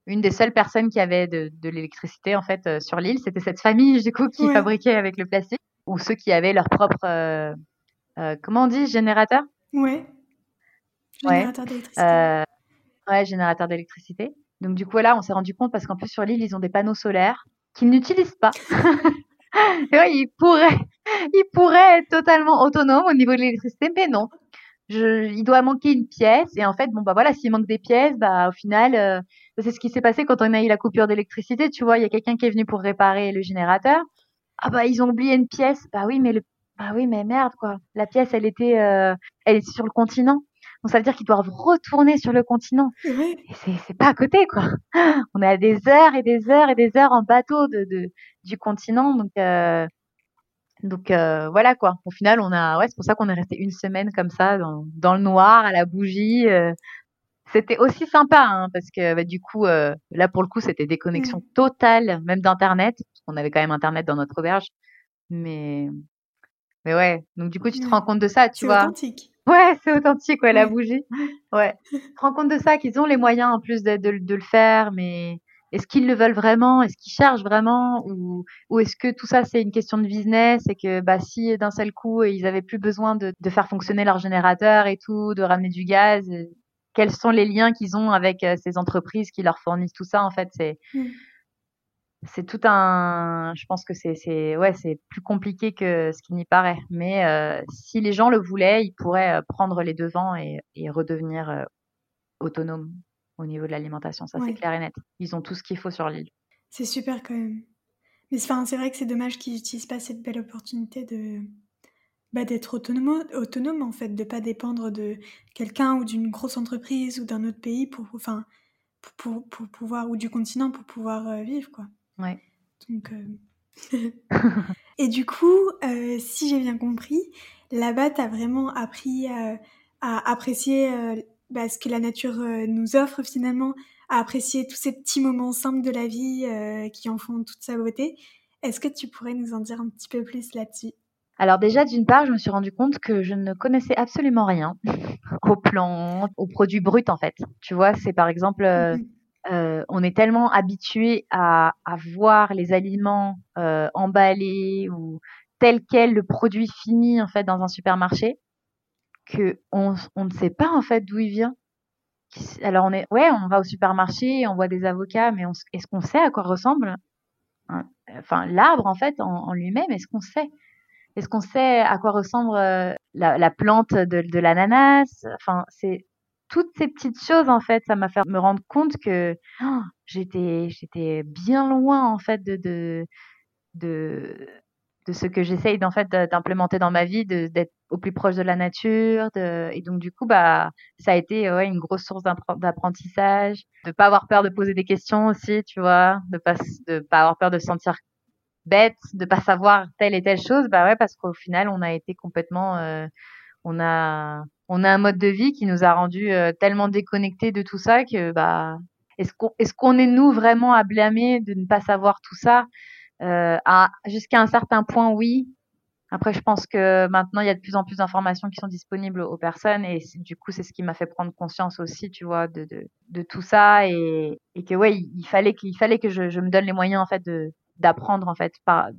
une des seules personnes qui avait de, l'électricité en fait euh, sur l'île, c'était cette famille du coup qui fabriquait avec le plastique ou ceux qui avaient leur propre euh, comment on dit générateur? Ouais. Générateur d'électricité. Euh, ouais, générateur d'électricité. Donc du coup là, on s'est rendu compte parce qu'en plus sur l'île, ils ont des panneaux solaires qu'ils n'utilisent pas. [laughs] Et ouais, ils pourraient, [laughs] ils pourraient être totalement autonomes au niveau de l'électricité, mais non. Je, il doit manquer une pièce et en fait bon bah voilà s'il manque des pièces bah au final euh, c'est ce qui s'est passé quand on a eu la coupure d'électricité tu vois il y a quelqu'un qui est venu pour réparer le générateur ah bah ils ont oublié une pièce bah oui mais le bah oui, mais merde, quoi. La pièce, elle était, euh, elle était sur le continent. Donc ça veut dire qu'ils doivent retourner sur le continent. Et c'est pas à côté, quoi. [gasps] On est à des heures et des heures et des heures en bateau de, de du continent. Donc, euh, donc euh, voilà, quoi. Au final, on a, ouais, c'est pour ça qu'on est resté une semaine comme ça, dans, dans le noir, à la bougie. Euh. c'était aussi sympa, hein, parce que bah, du coup, euh, là pour le coup, c'était déconnexion mmh. totale, même d'internet. On avait quand même internet dans notre auberge, mais mais ouais, donc du coup, tu te rends compte de ça, tu vois. C'est authentique. [laughs] Ouais, c'est authentique, ouais, la bougie. [laughs] Ouais. tu te rends compte de ça, qu'ils ont les moyens en plus de, de, de le faire, mais est-ce qu'ils le veulent vraiment? Est-ce qu'ils cherchent vraiment? Ou, ou est-ce que tout ça, c'est une question de business et que bah, si d'un seul coup, ils avaient plus besoin de, de faire fonctionner leur générateur et tout, de ramener du gaz, euh, quels sont les liens qu'ils ont avec euh, ces entreprises qui leur fournissent tout ça En fait, c'est... Mmh c'est tout un. Je pense que c'est ouais, c'est plus compliqué que ce qui n'y paraît. Mais euh, si les gens le voulaient, ils pourraient euh, prendre les devants et, et redevenir euh, autonomes au niveau de l'alimentation. Ça, c'est clair et net. Ils ont tout ce qu'il faut sur l'île. C'est super quand même. Mais c'est vrai que c'est dommage qu'ils n'utilisent pas cette belle opportunité de bah, d'être autonome, autonome en fait, de pas dépendre de quelqu'un ou d'une grosse entreprise ou d'un autre pays pour, enfin, pour, pour, pouvoir ou du continent pour pouvoir vivre quoi. Ouais. Donc, euh, [laughs] [laughs] et du coup, euh, si j'ai bien compris, là-bas, tu as vraiment appris euh, à apprécier bah, ce que la nature nous offre finalement, à apprécier tous ces petits moments simples de la vie qui en font toute sa beauté. Est-ce que tu pourrais nous en dire un petit peu plus là-dessus? Alors déjà, d'une part, je me suis rendu compte que je ne connaissais absolument rien [laughs] aux plantes, aux produits bruts en fait. Tu vois, c'est par exemple euh, on est tellement habitué à, à, voir les aliments euh, emballés ou tel quel le produit fini en fait dans un supermarché que on, on ne sait pas en fait d'où il vient. Alors on est ouais, on va au supermarché, on voit des avocats, mais est-ce qu'on sait à quoi ressemble enfin l'arbre en fait en, lui-même Est-ce qu'on sait? Est-ce qu'on sait à quoi ressemble euh, la, plante de, de l'ananas? Enfin c'est toutes ces petites choses en fait, ça m'a fait me rendre compte que oh, j'étais j'étais bien loin en fait de de de, ce que j'essaye en fait d'implémenter dans ma vie, d'être au plus proche de la nature, de, et donc du coup bah ça a été ouais, une grosse source d'apprentissage, de pas avoir peur de poser des questions aussi, tu vois, de pas de pas avoir peur de se sentir bête, de pas savoir telle et telle chose, bah ouais parce qu'au final on a été complètement euh, on a on a un mode de vie qui nous a rendu euh, tellement déconnectés de tout ça que bah est-ce qu'on qu'on est nous vraiment à blâmer de ne pas savoir tout ça? Euh, jusqu'à un certain point oui. Après je pense que maintenant il y a de plus en plus d'informations qui sont disponibles aux personnes et du coup c'est ce qui m'a fait prendre conscience aussi tu vois de de, de tout ça et, et que ouais il, fallait qu'il fallait que je, je me donne les moyens en fait de d'apprendre en fait par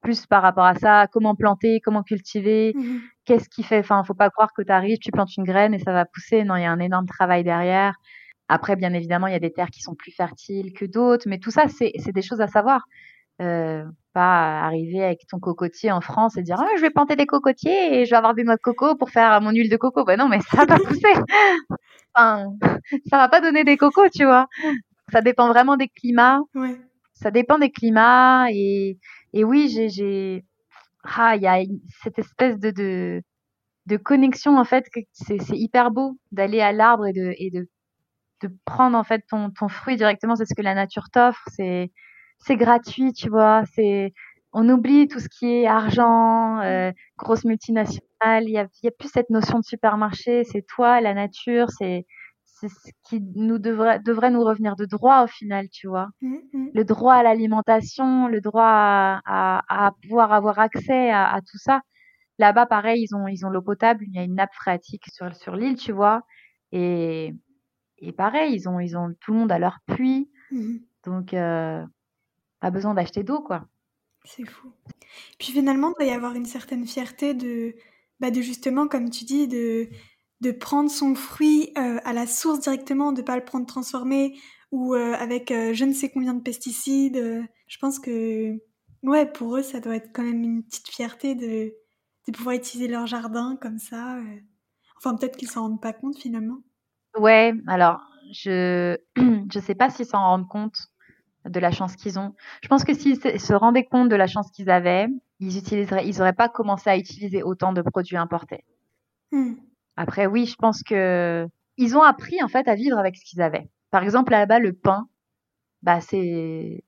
plus par rapport à ça, comment planter, comment cultiver, mmh qu'est-ce qui fait. Enfin, faut pas croire que tu arrives, tu plantes une graine et ça va pousser. Non, il y a un énorme travail derrière. Après, bien évidemment, il y a des terres qui sont plus fertiles que d'autres, mais tout ça, c'est des choses à savoir. Euh, pas arriver avec ton cocotier en France et dire ah, je vais planter des cocotiers et je vais avoir des noix de coco pour faire mon huile de coco. Ben non, mais ça va pas pousser. [laughs] enfin, ça va pas donner des cocos, tu vois. Ça dépend vraiment des climats. Ouais. Ça dépend des climats et et oui, j'ai, ah, il y a cette espèce de, de, de connexion en fait c'est, c'est hyper beau d'aller à l'arbre et de, et de, de prendre en fait ton, ton fruit directement. C'est ce que la nature t'offre. C'est, c'est gratuit, tu vois. C'est, on oublie tout ce qui est argent, euh, grosse multinationale. Il y a, y a plus cette notion de supermarché. C'est toi, la nature. C'est, c'est ce qui nous devrait, devrait nous revenir de droit au final, tu vois. Mmh, mmh. Le droit à l'alimentation, le droit à, à, pouvoir avoir accès à, à tout ça. Là-bas, pareil, ils ont, ils ont l'eau potable, il y a une nappe phréatique sur, sur l'île, tu vois. Et, et pareil, ils ont, ils ont tout le monde à leur puits. Mmh. Donc, euh, pas besoin d'acheter d'eau, quoi. C'est fou. Puis finalement, il doit y avoir une certaine fierté de, bah de justement, comme tu dis, de de prendre son fruit euh, à la source directement, de pas le prendre transformé ou euh, avec euh, je ne sais combien de pesticides. je pense que ouais, pour eux, ça doit être quand même une petite fierté de, de pouvoir utiliser leur jardin comme ça. Enfin, peut-être qu'ils s'en rendent pas compte finalement. Ouais, alors je [clears throat] je sais pas s'ils s'en rendent compte de la chance qu'ils ont. Je pense que s'ils se rendaient compte de la chance qu'ils avaient, ils utiliseraient, ils auraient pas commencé à utiliser autant de produits importés. Hmm. Après, oui, je pense que ils ont appris en fait à vivre avec ce qu'ils avaient. Par exemple, là-bas, le pain, bah c'est,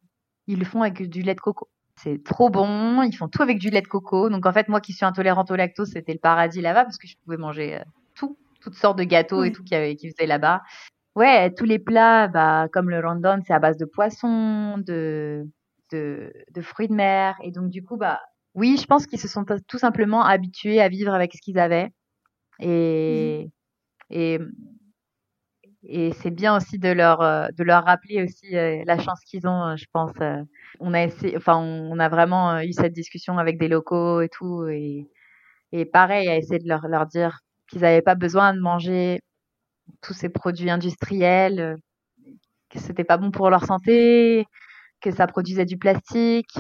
ils le font avec du lait de coco. C'est trop bon. Ils font tout avec du lait de coco. Donc en fait, moi qui suis intolérante au lactose, c'était le paradis là-bas parce que je pouvais manger euh, tout, toutes sortes de gâteaux et tout qui avait, qui faisaient là-bas. Ouais, tous les plats, bah comme le rondon, c'est à base de poisson, de, de de fruits de mer. Et donc du coup, bah oui, je pense qu'ils se sont tout simplement habitués à vivre avec ce qu'ils avaient et, mmh et, et c'est bien aussi de leur, euh, de leur rappeler aussi euh, la chance qu'ils ont, euh, je pense. On a essayé, enfin, on a vraiment eu cette discussion avec des locaux et tout. Et, et pareil, à essayer de leur, leur dire qu'ils n'avaient pas besoin de manger tous ces produits industriels, que c'était pas bon pour leur santé, que ça produisait du plastique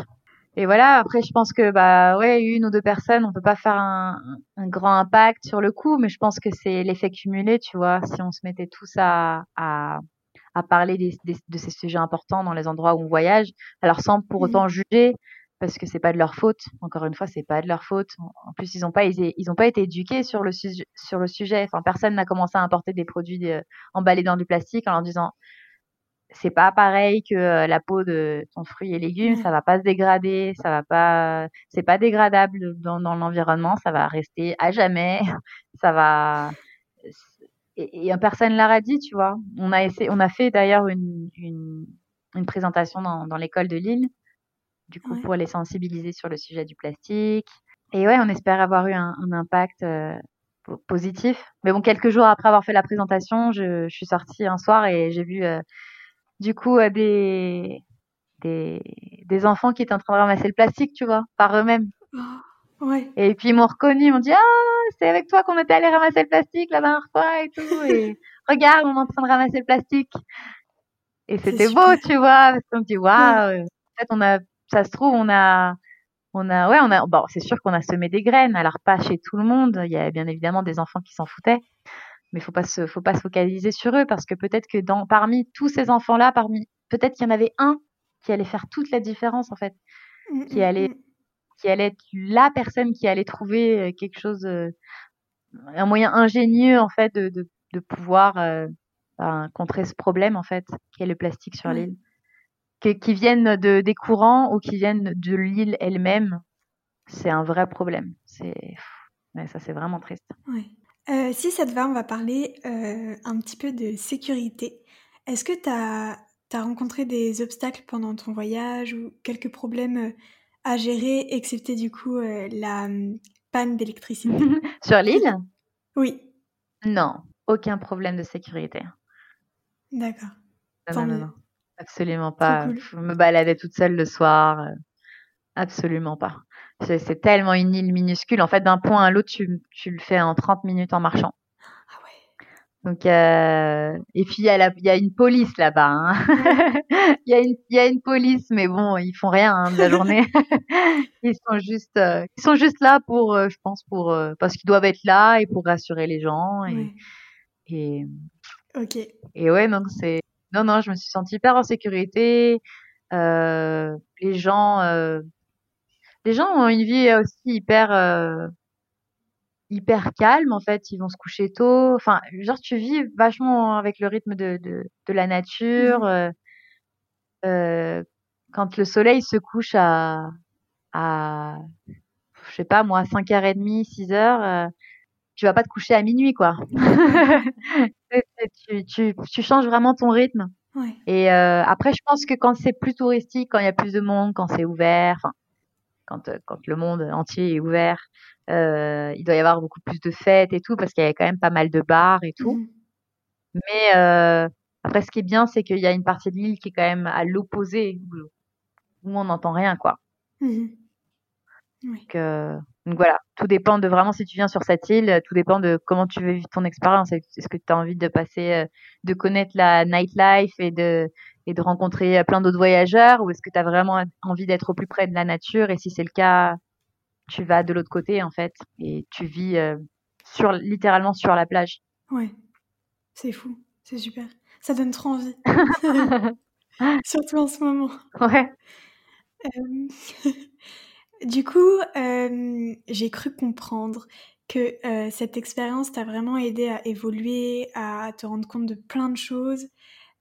et voilà, après, je pense que, bah, ouais, une ou deux personnes, on peut pas faire un, un grand impact sur le coup, mais je pense que c'est l'effet cumulé, tu vois. Si on se mettait tous à, à, à parler des, des, de ces sujets importants dans les endroits où on voyage, alors sans pour autant mmh. juger, parce que c'est pas de leur faute. Encore une fois, c'est pas de leur faute. En plus, ils ont pas, ils, ils ont pas été éduqués sur le sujet, sur le sujet. Enfin, personne n'a commencé à importer des produits euh, emballés dans du plastique en leur disant, c'est pas pareil que euh, la peau de ton fruit et légumes, ça va pas se dégrader, ça va pas, c'est pas dégradable dans, dans l'environnement, ça va rester à jamais, [laughs] ça va. Et, et personne l'a dit, tu vois. On a essayé, on a fait d'ailleurs une, une, une, présentation dans, dans l'école de Lille, du coup pour les sensibiliser sur le sujet du plastique. Et ouais, on espère avoir eu un, un impact euh, positif. Mais bon, quelques jours après avoir fait la présentation, je, je suis sortie un soir et j'ai vu euh, du coup des, des, des enfants qui étaient en train de ramasser le plastique, tu vois, par eux-mêmes. Oh, ouais. Et puis ils m'ont reconnu, ils m'ont dit ah c'est avec toi qu'on était allé ramasser le plastique la dernière fois et tout. Et [laughs] regarde on est en train de ramasser le plastique. Et c'était beau, tu vois, parce qu'on me dit waouh. En fait on a, ça se trouve on a on a, ouais, on a, bon, c'est sûr qu'on a semé des graines. Alors pas chez tout le monde. Il y a bien évidemment des enfants qui s'en foutaient, mais faut pas se, faut pas se focaliser sur eux parce que peut-être que dans, parmi tous ces enfants-là, parmi, peut-être qu'il y en avait un qui allait faire toute la différence en fait, mmh, qui mmh, allait, mmh. qui allait être la personne qui allait trouver euh, quelque chose, euh, un moyen ingénieux en fait de, de, de pouvoir euh, ben, contrer ce problème en fait, qui est le plastique sur l'île qui viennent de, des courants ou qui viennent de l'île elle-même, c'est un vrai problème. C'est, ça, c'est vraiment triste. Euh, si ça te va, on va parler euh, un petit peu de sécurité. Est-ce que tu as, rencontré des obstacles pendant ton voyage ou quelques problèmes euh, à gérer, excepté du coup la hum, panne d'électricité? [laughs] Sur l'île? Oui. Non, aucun problème de sécurité. D'accord. Non, non, non, Absolument pas. Je me baladais toute seule le soir. Absolument pas. C'est tellement une île minuscule. En fait, d'un point à l'autre, tu, tu, le fais en 30 minutes en marchant. Ah ouais. Donc, euh, et puis il y, a y a une police là-bas. Hein. [laughs] Il y, a une, y a une police, mais bon, ils font rien hein, de la journée. [laughs] ils sont juste, euh, ils sont juste là pour, euh, je pense, pour parce qu'ils doivent être là et pour rassurer les gens. Et, et, ok. Et ouais, donc c'est non, non, je me suis sentie hyper en sécurité. Euh, les gens, euh, les gens ont une vie aussi hyper, euh, hyper calme en fait. Ils vont se coucher tôt. Enfin, genre tu vis vachement avec le rythme de de, de la nature. Mmh. Euh, quand le soleil se couche à à je sais pas moi 5h30, 6h, tu vas pas te coucher à minuit quoi. [laughs] tu, tu, tu, changes vraiment ton rythme. Ouais. Et euh, après, je pense que quand c'est plus touristique, quand il y a plus de monde, quand c'est ouvert, enfin, quand, euh, quand le monde entier est ouvert, euh, il doit y avoir beaucoup plus de fêtes et tout, parce qu'il y a quand même pas mal de bars et tout. Mmh. Mais euh, après, ce qui est bien, c'est qu'il y a une partie de l'île qui est quand même à l'opposé, où, on n'entend rien, quoi. Mmh. Donc, euh, donc voilà, tout dépend de vraiment si tu viens sur cette île, tout dépend de comment tu veux vivre ton expérience. Est-ce que tu as envie de passer, de connaître la nightlife et de, et de rencontrer euh, plein d'autres voyageurs ou est-ce que tu as vraiment envie d'être au plus près de la nature et si c'est le cas, tu vas de l'autre côté en fait et tu vis euh, sur littéralement sur la plage. Ouais, c'est fou, c'est super. Ça donne trop envie. [laughs] [laughs] Surtout en ce moment. Ouais. [laughs] Du coup, euh, j'ai cru comprendre que euh, cette expérience t'a vraiment aidé à évoluer, à te rendre compte de plein de choses.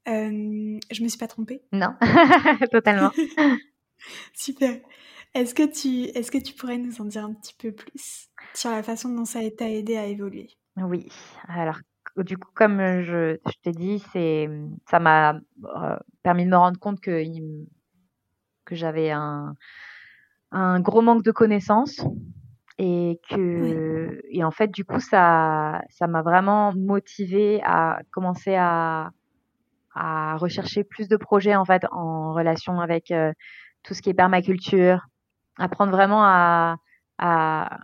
Euh, je me suis pas trompée Non, [laughs] totalement. [laughs] Super. Est-ce que, tu, est-ce que tu pourrais nous en dire un petit peu plus sur la façon dont ça t'a aidé à évoluer? Oui. Alors, du coup, comme je, je t'ai dit, c'est, ça m'a permis de me rendre compte que, que j'avais un un gros manque de connaissances et que et en fait du coup ça ça m'a vraiment motivé à commencer à à rechercher plus de projets en fait en relation avec euh, tout ce qui est permaculture apprendre vraiment à à,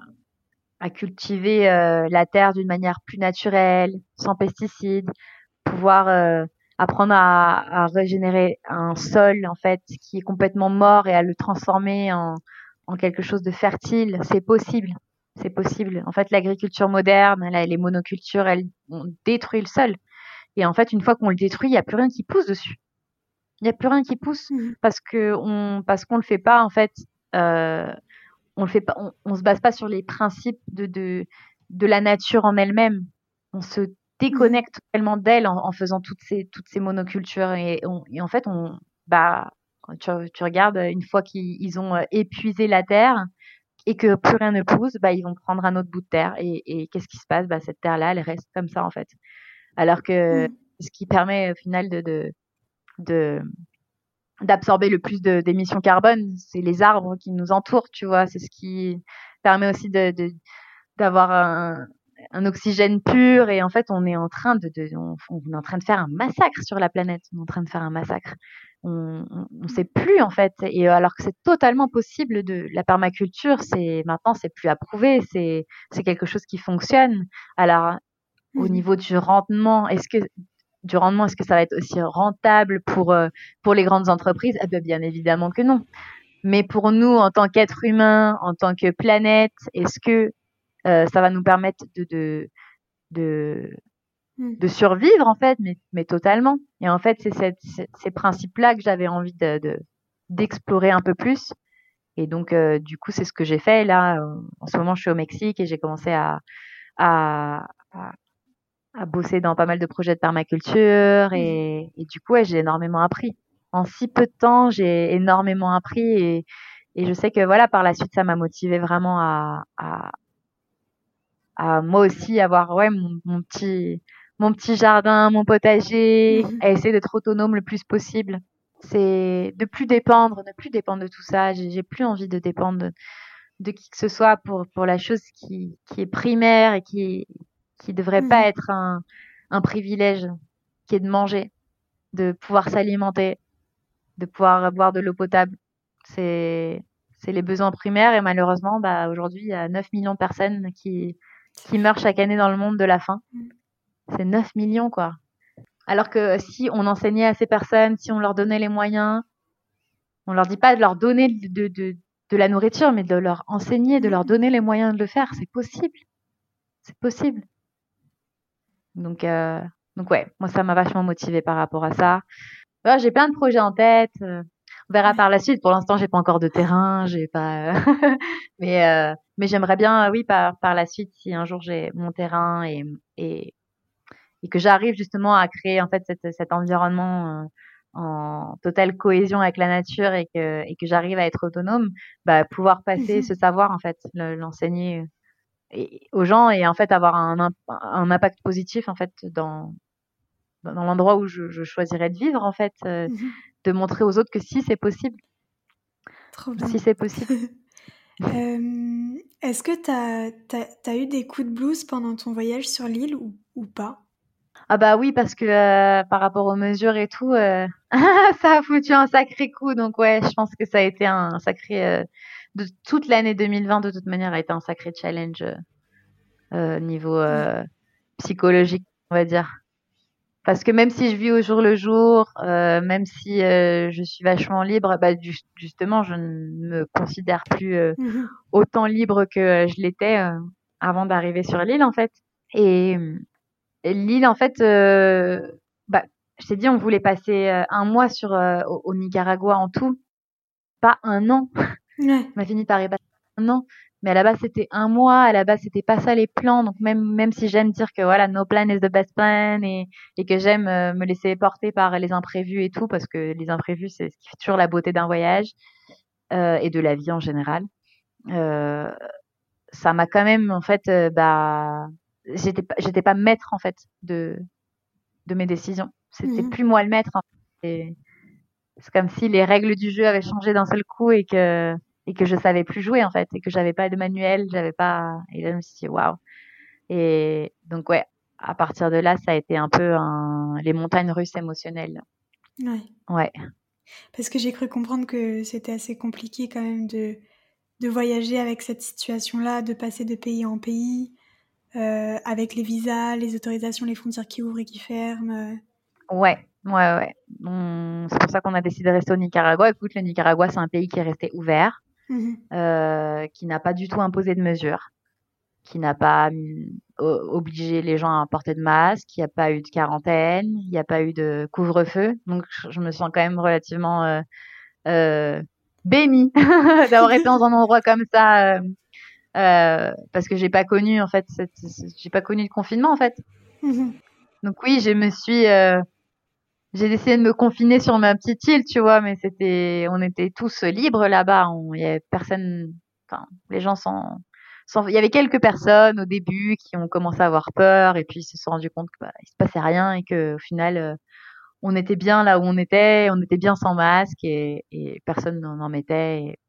à cultiver euh, la terre d'une manière plus naturelle sans pesticides pouvoir euh, apprendre à, à, régénérer un sol en fait qui est complètement mort et à le transformer en, en quelque chose de fertile. C'est possible. C'est possible. En fait, l'agriculture moderne, les monocultures, elles ont détruit le sol. Et en fait, une fois qu'on le détruit, il n'y a plus rien qui pousse dessus. Il n'y a plus rien qui pousse mmh. parce que on parce qu'on le fait pas en fait. Euh, on le fait pas. On, on, se base pas sur les principes de de de la nature en elle-même. On se déconnecte tellement d'elle en, en, faisant toutes ces toutes ces monocultures et, on, et en fait on bah tu, tu regardes une fois qu'ils ont euh, épuisé la terre et que plus rien ne pousse bah ils vont prendre un autre bout de terre et, et qu'est-ce qui se passe? Bah cette terre là elle reste comme ça en fait alors que mmh. ce qui permet au final de de, de d'absorber le plus d'émissions carbone, c'est les arbres qui nous entourent, tu vois. C'est ce qui permet aussi de d'avoir un, un oxygène pur. Et en fait on est en train de, on, est en train de faire un massacre sur la planète. On est en train de faire un massacre. On ne sait plus en fait. Et alors que c'est totalement possible de la permaculture c'est maintenant c'est plus approuvé. C'est c'est quelque chose qui fonctionne. Alors au mmh niveau du rendement est-ce que du rendement est-ce que ça va être aussi rentable pour euh, pour les grandes entreprises? Eh bien, bien évidemment que non mais pour nous en tant qu'être humain en tant que planète est-ce que euh, ça va nous permettre de, de, de, mmh. de, survivre, en fait, mais, mais totalement. Et en fait, c'est ces principes-là que j'avais envie de, d'explorer un peu plus. Et donc, euh, du coup, c'est ce que j'ai fait. Là, euh, en ce moment, je suis au Mexique et j'ai commencé à, à, à, bosser dans pas mal de projets de permaculture. Et, et du coup, ouais, j'ai énormément appris. En si peu de temps, j'ai énormément appris et, et je sais que voilà, par la suite, ça m'a motivé vraiment à, à, à moi aussi avoir ouais mon, mon, petit mon petit jardin, mon potager, mhm. à essayer d'être autonome le plus possible. C'est de plus dépendre, ne plus dépendre de tout ça. J'ai plus envie de dépendre de, de, qui que ce soit pour pour la chose qui qui est primaire et qui qui devrait pas mhm. être un un privilège, qui est de manger, de pouvoir s'alimenter, de pouvoir boire de l'eau potable. C'est c'est les besoins primaires et malheureusement bah aujourd'hui il y a 9 millions de personnes qui qui meurent chaque année dans le monde de la faim. Mm. C'est 9 millions, quoi. Alors que si on enseignait à ces personnes, si on leur donnait les moyens, on leur dit pas de leur donner de, de, de la nourriture, mais de leur enseigner, de leur donner les moyens de le faire. C'est possible. C'est possible. Donc, euh, donc ouais, moi ça m'a vachement motivé par rapport à ça. j'ai plein de projets en tête. Euh, on verra par la suite. Pour l'instant, j'ai pas encore de terrain, j'ai pas. [laughs] mais euh, mais j'aimerais bien, oui, par par la suite, si un jour j'ai mon terrain et et et que j'arrive justement à créer en fait cet cet environnement euh, en totale cohésion avec la nature et que et que j'arrive à être autonome, bah pouvoir passer mmh ce savoir en fait, l'enseigner aux gens et en fait avoir un, un impact positif en fait dans dans l'endroit où je, je, choisirais de vivre en fait euh, mmh de montrer aux autres que si c'est possible. Trop bien. Si c'est possible. [laughs] euh, Est-ce que tu as, as, eu des coups de blues pendant ton voyage sur l'île ou, ou, pas? Ah bah oui, parce que euh, par rapport aux mesures et tout, euh, [laughs] ça a foutu un sacré coup. Donc ouais, je pense que ça a été un sacré... Euh, de toute l'année 2020, de toute manière, a été un sacré challenge niveau psychologique, on va dire parce que même si je vis au jour le jour, euh, même si euh, je suis vachement libre, bah, justement, je ne me considère plus euh, mmh [laughs] autant libre que je l'étais euh, avant d'arriver sur l'île, en fait. Et, l'île, en fait, bah, je t'ai dit, on voulait passer un mois sur au, au, Nicaragua en tout, pas un an. Ouais. on a fini par y passer un an. Mais à la base, c'était un mois. À la base, c'était pas ça les plans. Donc même même si j'aime dire que voilà, no plan is the best plan et et que j'aime euh, me laisser porter par les imprévus et tout parce que les imprévus c'est ce qui fait toujours la beauté d'un voyage euh, et de la vie en général. Euh, ça m'a quand même en fait bah j'étais pas j'étais pas maître en fait de de mes décisions. C'était mmh plus moi le maître. C'est comme si les règles du jeu avaient changé d'un seul coup et que et que je savais plus jouer en fait et que j'avais pas de manuel, j'avais pas et là je me suis dit waouh. Et donc ouais, à partir de là, ça a été un peu un... les montagnes russes émotionnelles. Ouais. Ouais. Parce que j'ai cru comprendre que c'était assez compliqué quand même de de voyager avec cette situation-là, de passer de pays en pays, euh, avec les visas, les autorisations, les frontières qui ouvrent et qui ferment. Ouais, ouais, ouais. C'est pour ça qu'on a décidé de rester au Nicaragua. Écoute, le Nicaragua, c'est un pays qui est resté ouvert. Mmh euh, qui n'a pas du tout imposé de mesures, qui n'a pas obligé les gens à porter de masque, il n'y a pas eu de quarantaine, il n'y a pas eu de couvre-feu. Donc je me sens quand même relativement euh, euh, bénie [laughs] d'avoir été dans un endroit comme ça. Euh, parce que j'ai pas connu en fait j'ai pas connu de confinement en fait mmh donc oui je me suis euh, j'ai essayé de me confiner sur ma petite île, tu vois, mais c'était, on était tous libres là-bas. Il y avait personne, enfin, les gens sont, il y avait quelques personnes au début qui ont commencé à avoir peur et puis ils se sont rendus compte qu'il bah, se passait rien et que au final, euh, on était bien là où on était, on était bien sans masque et, et personne n'en mettait. Et,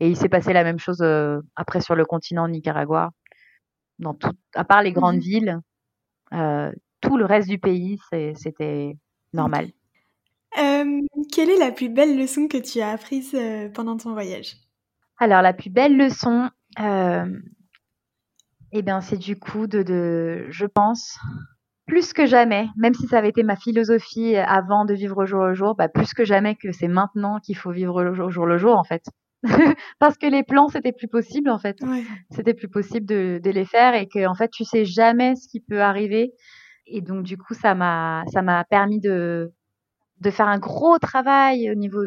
et il s'est passé la même chose euh, après sur le continent Nicaragua. dans tout, à part les grandes Mhm. villes, euh, tout le reste du pays, c'était normal. Euh, quelle est la plus belle leçon que tu as apprise euh, pendant ton voyage? Alors, la plus belle leçon, euh, eh bien, c'est du coup de, de, je pense, plus que jamais, même si ça avait été ma philosophie avant de vivre au jour le jour, bah, plus que jamais que c'est maintenant qu'il faut vivre au jour, jour le jour, en fait. [laughs] Parce que les plans, c'était plus possible, en fait. Ouais. C'était plus possible de, de les faire et que, en fait, tu sais jamais ce qui peut arriver. Et donc, du coup, ça m'a, ça m'a permis de, de faire un gros travail au niveau,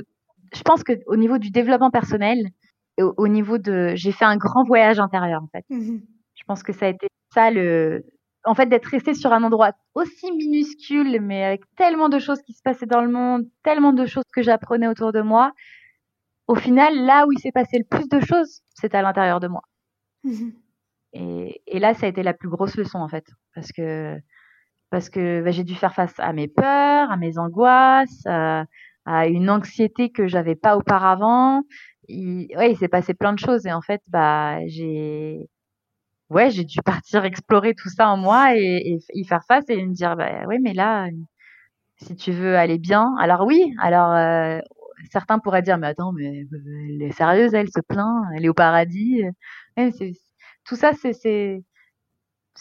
je pense que au niveau du développement personnel, et au, au niveau de, j'ai fait un grand voyage intérieur, en fait. Mhm. Je pense que ça a été ça le, en fait, d'être resté sur un endroit aussi minuscule, mais avec tellement de choses qui se passaient dans le monde, tellement de choses que j'apprenais autour de moi. Au final, là où il s'est passé le plus de choses, c'est à l'intérieur de moi. Mhm. Et, et là, ça a été la plus grosse leçon, en fait. Parce que, parce que bah, j'ai dû faire face à mes peurs, à mes angoisses, à, à une anxiété que j'avais pas auparavant. Il, ouais, il s'est passé plein de choses. Et en fait, bah, j'ai, ouais, j'ai dû [laughs] partir explorer tout ça en moi et, et y faire face et me dire, bah, oui, mais là, si tu veux aller bien, alors oui, alors euh, certains pourraient dire, mais attends, mais elle est sérieuse, elle se plaint, elle est au paradis. Ouais, c'est- tout ça, c'est, c'est,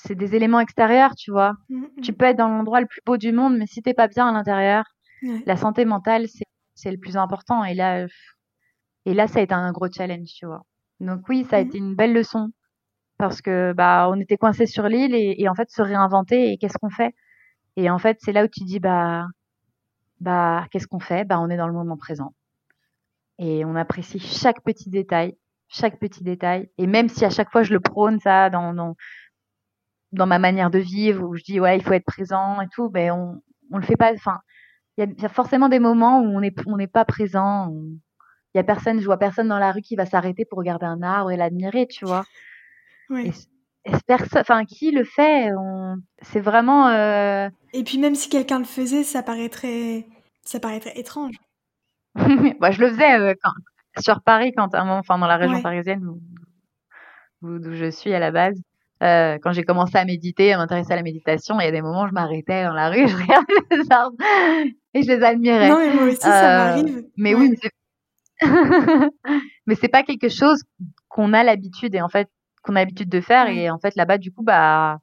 c'est des éléments extérieurs, tu vois. Mhm. Tu peux être dans l'endroit le plus beau du monde, mais si t'es pas bien à l'intérieur, Ouais. la santé mentale, c'est, le plus important. Et là, et là, ça a été un gros challenge, tu vois. Donc oui, ça a Mhm. été une belle leçon parce que bah on était coincé sur l'île et, et en fait se réinventer et qu'est-ce qu'on fait? Et en fait, c'est là où tu dis bah bah qu'est-ce qu'on fait? Bah on est dans le moment présent et on apprécie chaque petit détail, chaque petit détail. Et même si à chaque fois je le prône ça dans dans, dans ma manière de vivre où je dis ouais il faut être présent et tout, ben on on le fait pas. Enfin, il y a, y a forcément des moments où on est on n'est pas présent. Il y a personne, je vois personne dans la rue qui va s'arrêter pour regarder un arbre et l'admirer, tu vois. Ouais. Et, et personne, enfin qui le fait on... C'est vraiment. euh, Et puis même si quelqu'un le faisait, ça paraîtrait, ça paraîtrait étrange. [laughs] Moi, je le faisais euh, quand, sur Paris, quand enfin dans la région Ouais. parisienne où, où, d'où je suis à la base. Euh, quand j'ai commencé à méditer, à m'intéresser à la méditation, il y a des moments où je m'arrêtais dans la rue, [laughs] je regardais les arbres et je les admirais. Non, mais moi aussi, ça Euh, m'arrive. Mais Ouais. oui, [laughs] mais c'est- pas quelque chose qu'on a l'habitude et en fait qu'on a l'habitude de faire et en fait là-bas du coup bah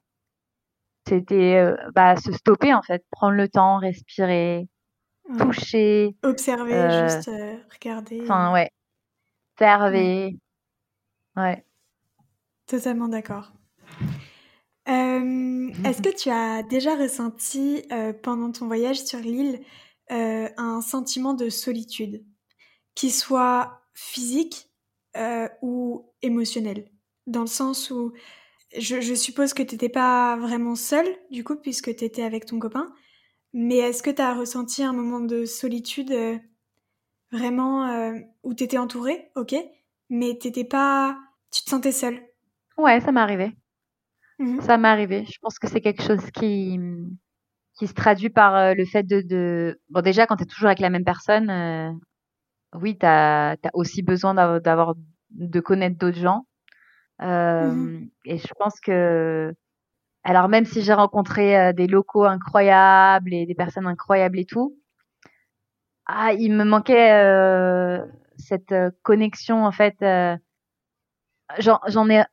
c'était euh, bah se stopper en fait, prendre le temps, respirer, Ouais. toucher, Observer, euh, juste regarder. enfin ouais, observer, ouais. Totalement d'accord. Est-ce que tu as déjà ressenti euh, pendant ton voyage sur l'île euh, un sentiment de solitude, qui soit physique euh, ou émotionnel? Dans le sens où je, suppose que tu n'étais pas vraiment seule, du coup, puisque tu étais avec ton copain, mais est-ce que tu as ressenti un moment de solitude vraiment où tu étais entourée, ok, mais t'étais pas... tu te sentais seule? Ouais, ça m'est arrivé. Mhm. Ça m'est arrivé. Je pense que c'est quelque chose qui, qui se traduit par euh, le fait de, de... Bon, déjà, quand tu es toujours avec la même personne, euh, oui, tu as, aussi besoin d'avoir, de connaître d'autres gens. Euh, Mhm. Et je pense que... Alors, même si j'ai rencontré euh, des locaux incroyables et des personnes incroyables et tout, ah, il me manquait euh, cette euh, connexion, en fait. euh, J'en j'en ai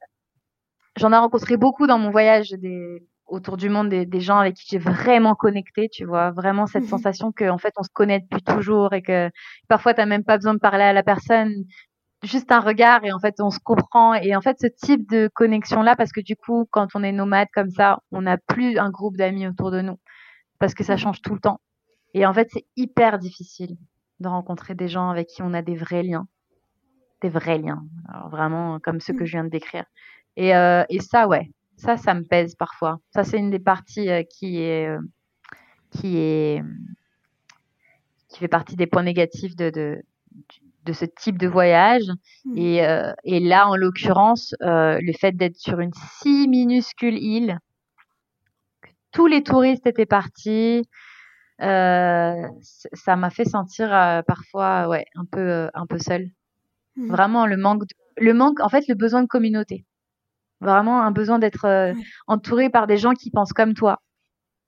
j'en ai rencontré beaucoup dans mon voyage des, autour du monde, des, des gens avec qui j'ai vraiment connecté, tu vois, vraiment cette Mhm. sensation que en fait on se connaît depuis toujours et que parfois t'as même pas besoin de parler à la personne, juste un regard et en fait on se comprend et en fait ce type de connexion là parce que du coup quand on est nomade comme ça, on n'a plus un groupe d'amis autour de nous parce que ça Mhm. change tout le temps et en fait c'est hyper difficile de rencontrer des gens avec qui on a des vrais liens, des vrais liens, alors vraiment comme ceux que Mhm. je viens de décrire. Et, euh, et ça, ouais, ça, ça me pèse parfois. Ça, c'est une des parties euh, qui est, euh, qui est, qui fait partie des points négatifs de, de, de ce type de voyage. Mhm. Et, euh, et là, en l'occurrence, euh, le fait d'être sur une si minuscule île, que tous les touristes étaient partis, euh, ça m'a fait sentir euh, parfois, ouais, un peu, un peu seule. Mhm. Vraiment le manque, de- le manque, en fait, le besoin de communauté. Vraiment un besoin d'être euh, entouré par des gens qui pensent comme toi,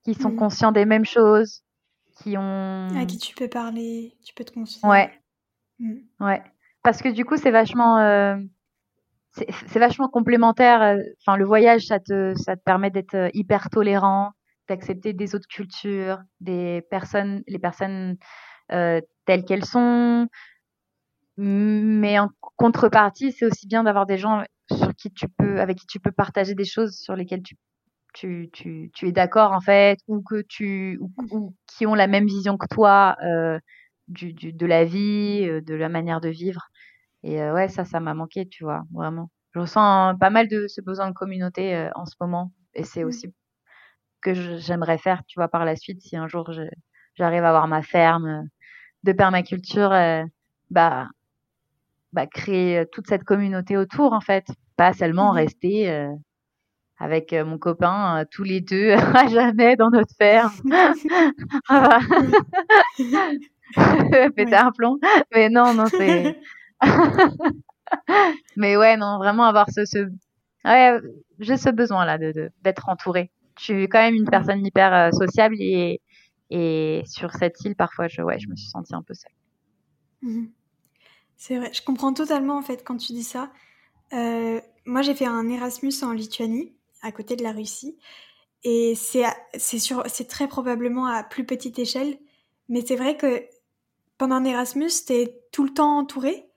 qui sont mmh. conscients des mêmes choses, qui ont. À qui tu peux parler, tu peux te confier. Ouais. Mmh. Ouais. Parce que du coup, c'est vachement. Euh, c'est vachement complémentaire. Euh, enfin, le voyage, ça te, ça te permet d'être hyper tolérant, d'accepter des autres cultures, des personnes, les personnes telles qu'elles sont, mais en contrepartie, c'est aussi bien d'avoir des gens sur qui tu peux, avec qui tu peux partager des choses sur lesquelles tu, tu, tu, tu es d'accord en fait, ou que tu, ou, qui ont la même vision que toi euh, du, du, de la vie, euh, de la manière de vivre. Et euh, ouais, ça, ça m'a manqué, tu vois, vraiment. Je ressens pas mal de ce besoin de communauté euh, en ce moment, et c'est mmh. aussi que j'aimerais faire, tu vois, par la suite, si un jour j'arrive à avoir ma ferme de permaculture, bah bah, créer euh, toute cette communauté autour, en fait. Pas seulement mmh rester euh, avec euh, mon copain tous les deux [laughs] à jamais dans notre ferme. [laughs] Péter [laughs] un plomb. Mais non, non, c'est. Mais ouais, non, vraiment avoir ce. ce... Ouais, j'ai ce besoin-là de, d'être entourée. Je suis quand même une personne hyper sociable et, et sur cette île, parfois, je, ouais, je me suis sentie un peu seule. Mmh c'est vrai, je comprends totalement en fait quand tu dis ça. Euh, moi, j'ai fait un Erasmus en Lituanie, à côté de la Russie, et c'est très probablement à plus petite échelle, mais c'est vrai que pendant un Erasmus, t'es tout le temps entouré,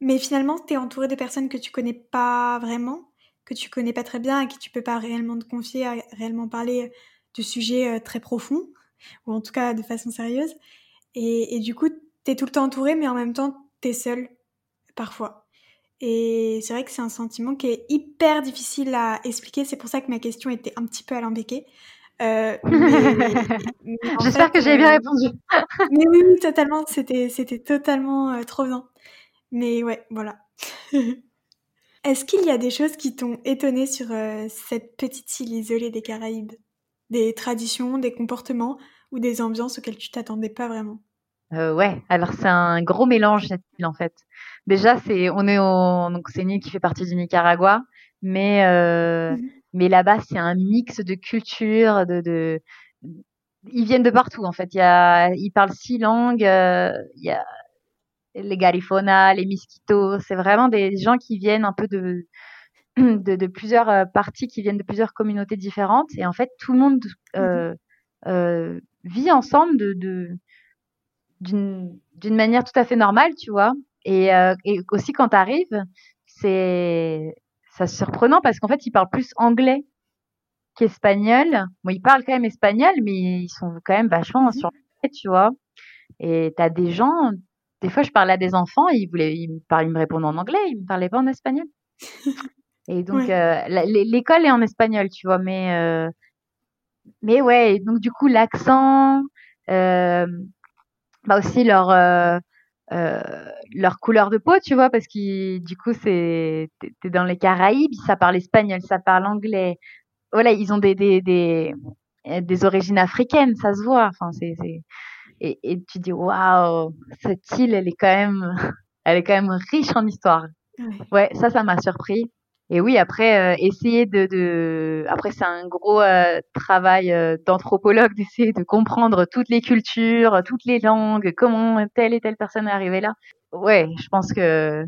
mais finalement, t'es entouré de personnes que tu connais pas vraiment, que tu connais pas très bien, à qui tu peux pas réellement te confier, à réellement parler de sujets euh, très profonds, ou en tout cas de façon sérieuse. Et, du coup, t'es tout le temps entouré, mais en même temps, seul parfois. Et c'est vrai que c'est un sentiment qui est hyper difficile à expliquer. C'est pour ça que ma question était un petit peu alambiquée. Euh, [laughs] J'espère que j'ai bien euh, répondu. [laughs] mais oui, totalement. C'était, c'était totalement euh, trop bien. Mais ouais, voilà. [laughs] Est-ce qu'il y a des choses qui t'ont étonné sur cette petite île isolée des Caraïbes? Des traditions, des comportements ou des ambiances auxquelles tu t'attendais pas vraiment? Euh, ouais, alors c'est un gros mélange cette île en fait. Déjà, c'est on est au, donc c'est une île qui fait partie du Nicaragua, mais euh, mmh mais là-bas c'est un mix de cultures, de, de ils viennent de partout en fait. Il y a ils parlent six langues, euh, il y a les Garifona, les Miskitos, c'est vraiment des gens qui viennent un peu de de, de plusieurs euh, parties, qui viennent de plusieurs communautés différentes et en fait tout le monde mmh euh, vit ensemble de, de d'une manière tout à fait normale, tu vois. Et, euh, et aussi quand tu arrives, c'est ça surprenant parce qu'en fait, ils parlent plus anglais qu'espagnol. Bon, ils parlent quand même espagnol, mais ils sont quand même vachement sur tu vois. Et tu as des gens, des fois, je parlais à des enfants, ils voulaient, ils me, parlaient, ils me répondaient en anglais, ils me parlaient pas en espagnol. Et [laughs] donc, euh, l'école est en espagnol, tu vois, mais euh, mais ouais, donc du coup, l'accent, euh, bah aussi leur euh, euh, leur couleur de peau, tu vois, parce que du coup c'est t'es dans les Caraïbes, ça parle espagnol, ça parle anglais. Voilà, ils ont des des des, des origines africaines, ça se voit. Enfin c'est c'est et, et tu dis waouh, cette île elle est quand même [laughs] elle est quand même riche en histoire. Ouais, ça ça m'a surpris. Et oui, après, euh, essayer de, de... Après, c'est un gros euh, travail euh, d'anthropologue [laughs] d'essayer de comprendre toutes les cultures, toutes les langues, comment telle et telle personne est arrivée là. Ouais, je pense que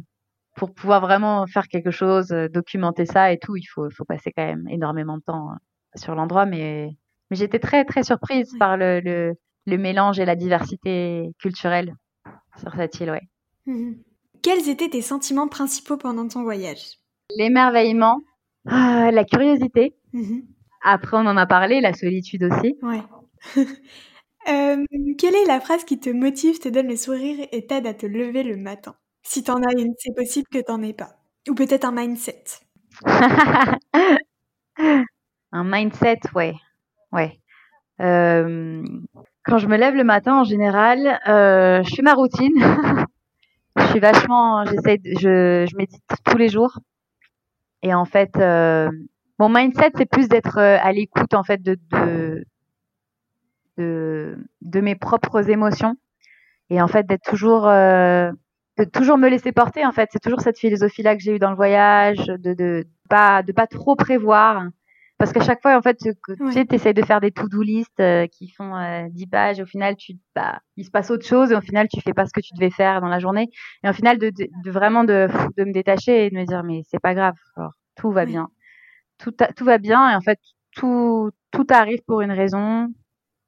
pour pouvoir vraiment faire quelque chose, documenter ça et tout, il faut, faut passer quand même énormément de temps sur l'endroit. Mais, mais j'étais très, très surprise par le, le, le, mélange et la diversité culturelle sur cette île, ouais. Mmh Quels étaient tes sentiments principaux pendant ton voyage? L'émerveillement, ah, la curiosité. Mhm. Après, on en a parlé, la solitude aussi. Ouais. [laughs] Euh, quelle est la phrase qui te motive, te donne le sourire et t'aide à te lever le matin? Si t'en as une, c'est possible que t'en aies pas. Ou peut-être un mindset. [laughs] un mindset, ouais. Ouais. Euh, quand je me lève le matin, en général, euh, je fais ma routine. [laughs] je suis vachement, j'essaie, je, je médite tous les jours. Et en fait, euh, mon mindset, c'est plus d'être euh, à l'écoute en fait de, de, de, de, mes propres émotions et en fait d'être toujours euh, de toujours me laisser porter en fait. C'est toujours cette philosophie-là que j'ai eue dans le voyage, de de pas de pas trop prévoir. Parce qu'à chaque fois, en fait, tu sais, essayes de faire des to-do list euh, qui font euh, 10 pages. Au final, tu, bah, il se passe autre chose. Et au final, tu fais pas ce que tu devais faire dans la journée. Et au final, de, de, vraiment de, de me détacher et de me dire, mais c'est pas grave. Alors, tout va bien. Tout, tout va bien. Et en fait, tout, tout arrive pour une raison.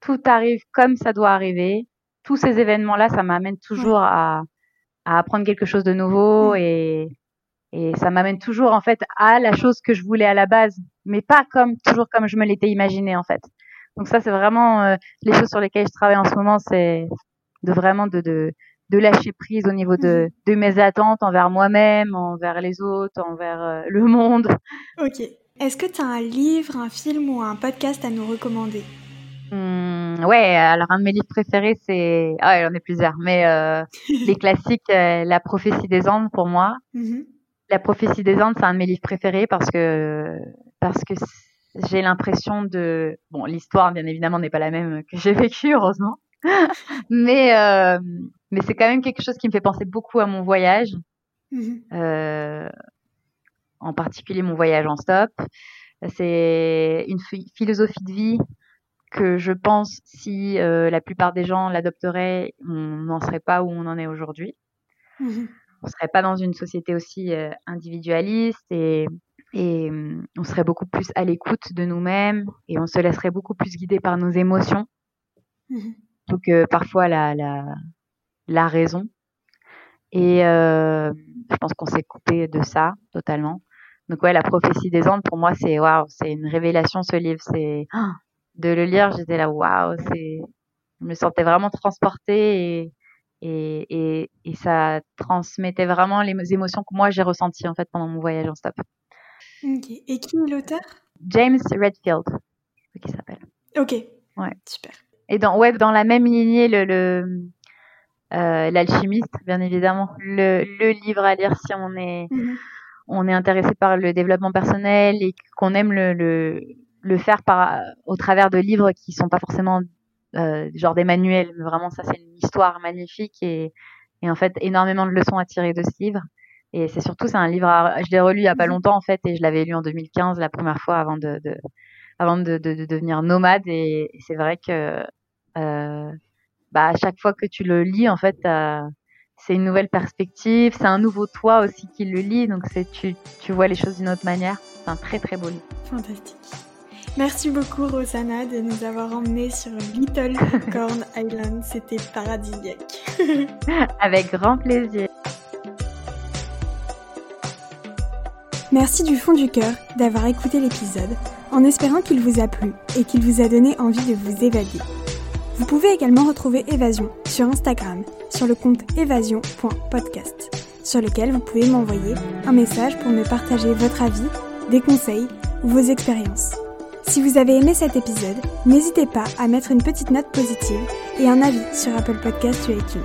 Tout arrive comme ça doit arriver. Tous ces événements-là, ça m'amène toujours à, à apprendre quelque chose de nouveau et, et ça m'amène toujours en fait à la chose que je voulais à la base, mais pas comme toujours comme je me l'étais imaginé en fait. Donc ça c'est vraiment euh, les choses sur lesquelles je travaille en ce moment, c'est de vraiment de, de, de lâcher prise au niveau de, mhm. de mes attentes envers moi-même, envers les autres, envers euh, le monde. Ok. Est-ce que tu as un livre, un film ou un podcast à nous recommander? Mmh, ouais, alors un de mes livres préférés, c'est. Ah, il y en a plusieurs, mais euh, [laughs] les classiques, euh, La prophétie des Andes pour moi. Mmh La prophétie des Andes, c'est un de mes livres préférés parce que parce que j'ai l'impression de. Bon, l'histoire, bien évidemment, n'est pas la même que j'ai vécue, heureusement. [laughs] mais euh, mais c'est quand même quelque chose qui me fait penser beaucoup à mon voyage. Mmh euh, en particulier mon voyage en stop. C'est une philosophie de vie que je pense si euh, la plupart des gens l'adopteraient, on n'en serait pas où on en est aujourd'hui. Mmh on serait pas dans une société aussi euh, individualiste et, et on serait beaucoup plus à l'écoute de nous-mêmes et on se laisserait beaucoup plus guider par nos émotions mmh plutôt que parfois la, la, la raison. Et euh, je pense qu'on s'est coupé de ça totalement. Donc ouais, la prophétie des Andes pour moi c'est waouh, c'est une révélation ce livre. C'est [gasps] de le lire, j'étais là, waouh, c'est, je me sentais vraiment transportée et, et, et, ça transmettait vraiment les émotions que moi j'ai ressenties en fait pendant mon voyage en stop. Ok. Et qui est l'auteur? James Redfield, qui s'appelle. Ok. Ouais. Super. Et dans ouais, dans la même lignée, le, le euh, l'alchimiste, bien évidemment, le, le livre à lire si on est mhm. on est intéressé par le développement personnel et qu'on aime le, le le faire par, au travers de livres qui sont pas forcément euh, genre des manuels, mais vraiment ça c'est une histoire magnifique et, et en fait énormément de leçons à tirer de ce livre. Et c'est surtout c'est un livre, je l'ai relu il y a pas mhm. longtemps en fait et je l'avais lu en 2015 la première fois avant de, de avant de, de, de, devenir nomade et, c'est vrai que euh, bah à chaque fois que tu le lis en fait c'est une nouvelle perspective, c'est un nouveau toi aussi qui le lit donc c'est tu tu vois les choses d'une autre manière. C'est un très très beau livre. Fantastique. Merci beaucoup Rosanna de nous avoir emmenés sur Little [laughs] Corn Island. C'était paradisiaque. [laughs] Avec grand plaisir. Merci du fond du cœur d'avoir écouté l'épisode en espérant qu'il vous a plu et qu'il vous a donné envie de vous évader. Vous pouvez également retrouver Évasion sur Instagram sur le compte évasion.podcast sur lequel vous pouvez m'envoyer un message pour me partager votre avis, des conseils ou vos expériences. Si vous avez aimé cet épisode, n'hésitez pas à mettre une petite note positive et un avis sur Apple Podcast ou iTunes.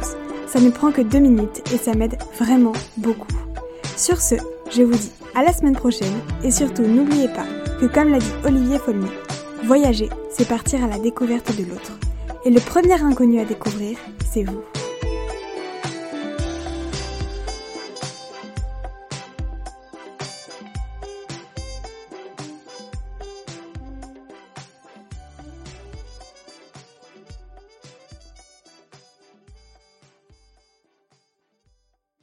Ça ne prend que deux minutes et ça m'aide vraiment beaucoup. Sur ce, je vous dis à la semaine prochaine et surtout n'oubliez pas que comme l'a dit Olivier Folmy, voyager, c'est partir à la découverte de l'autre. Et le premier inconnu à découvrir, c'est vous.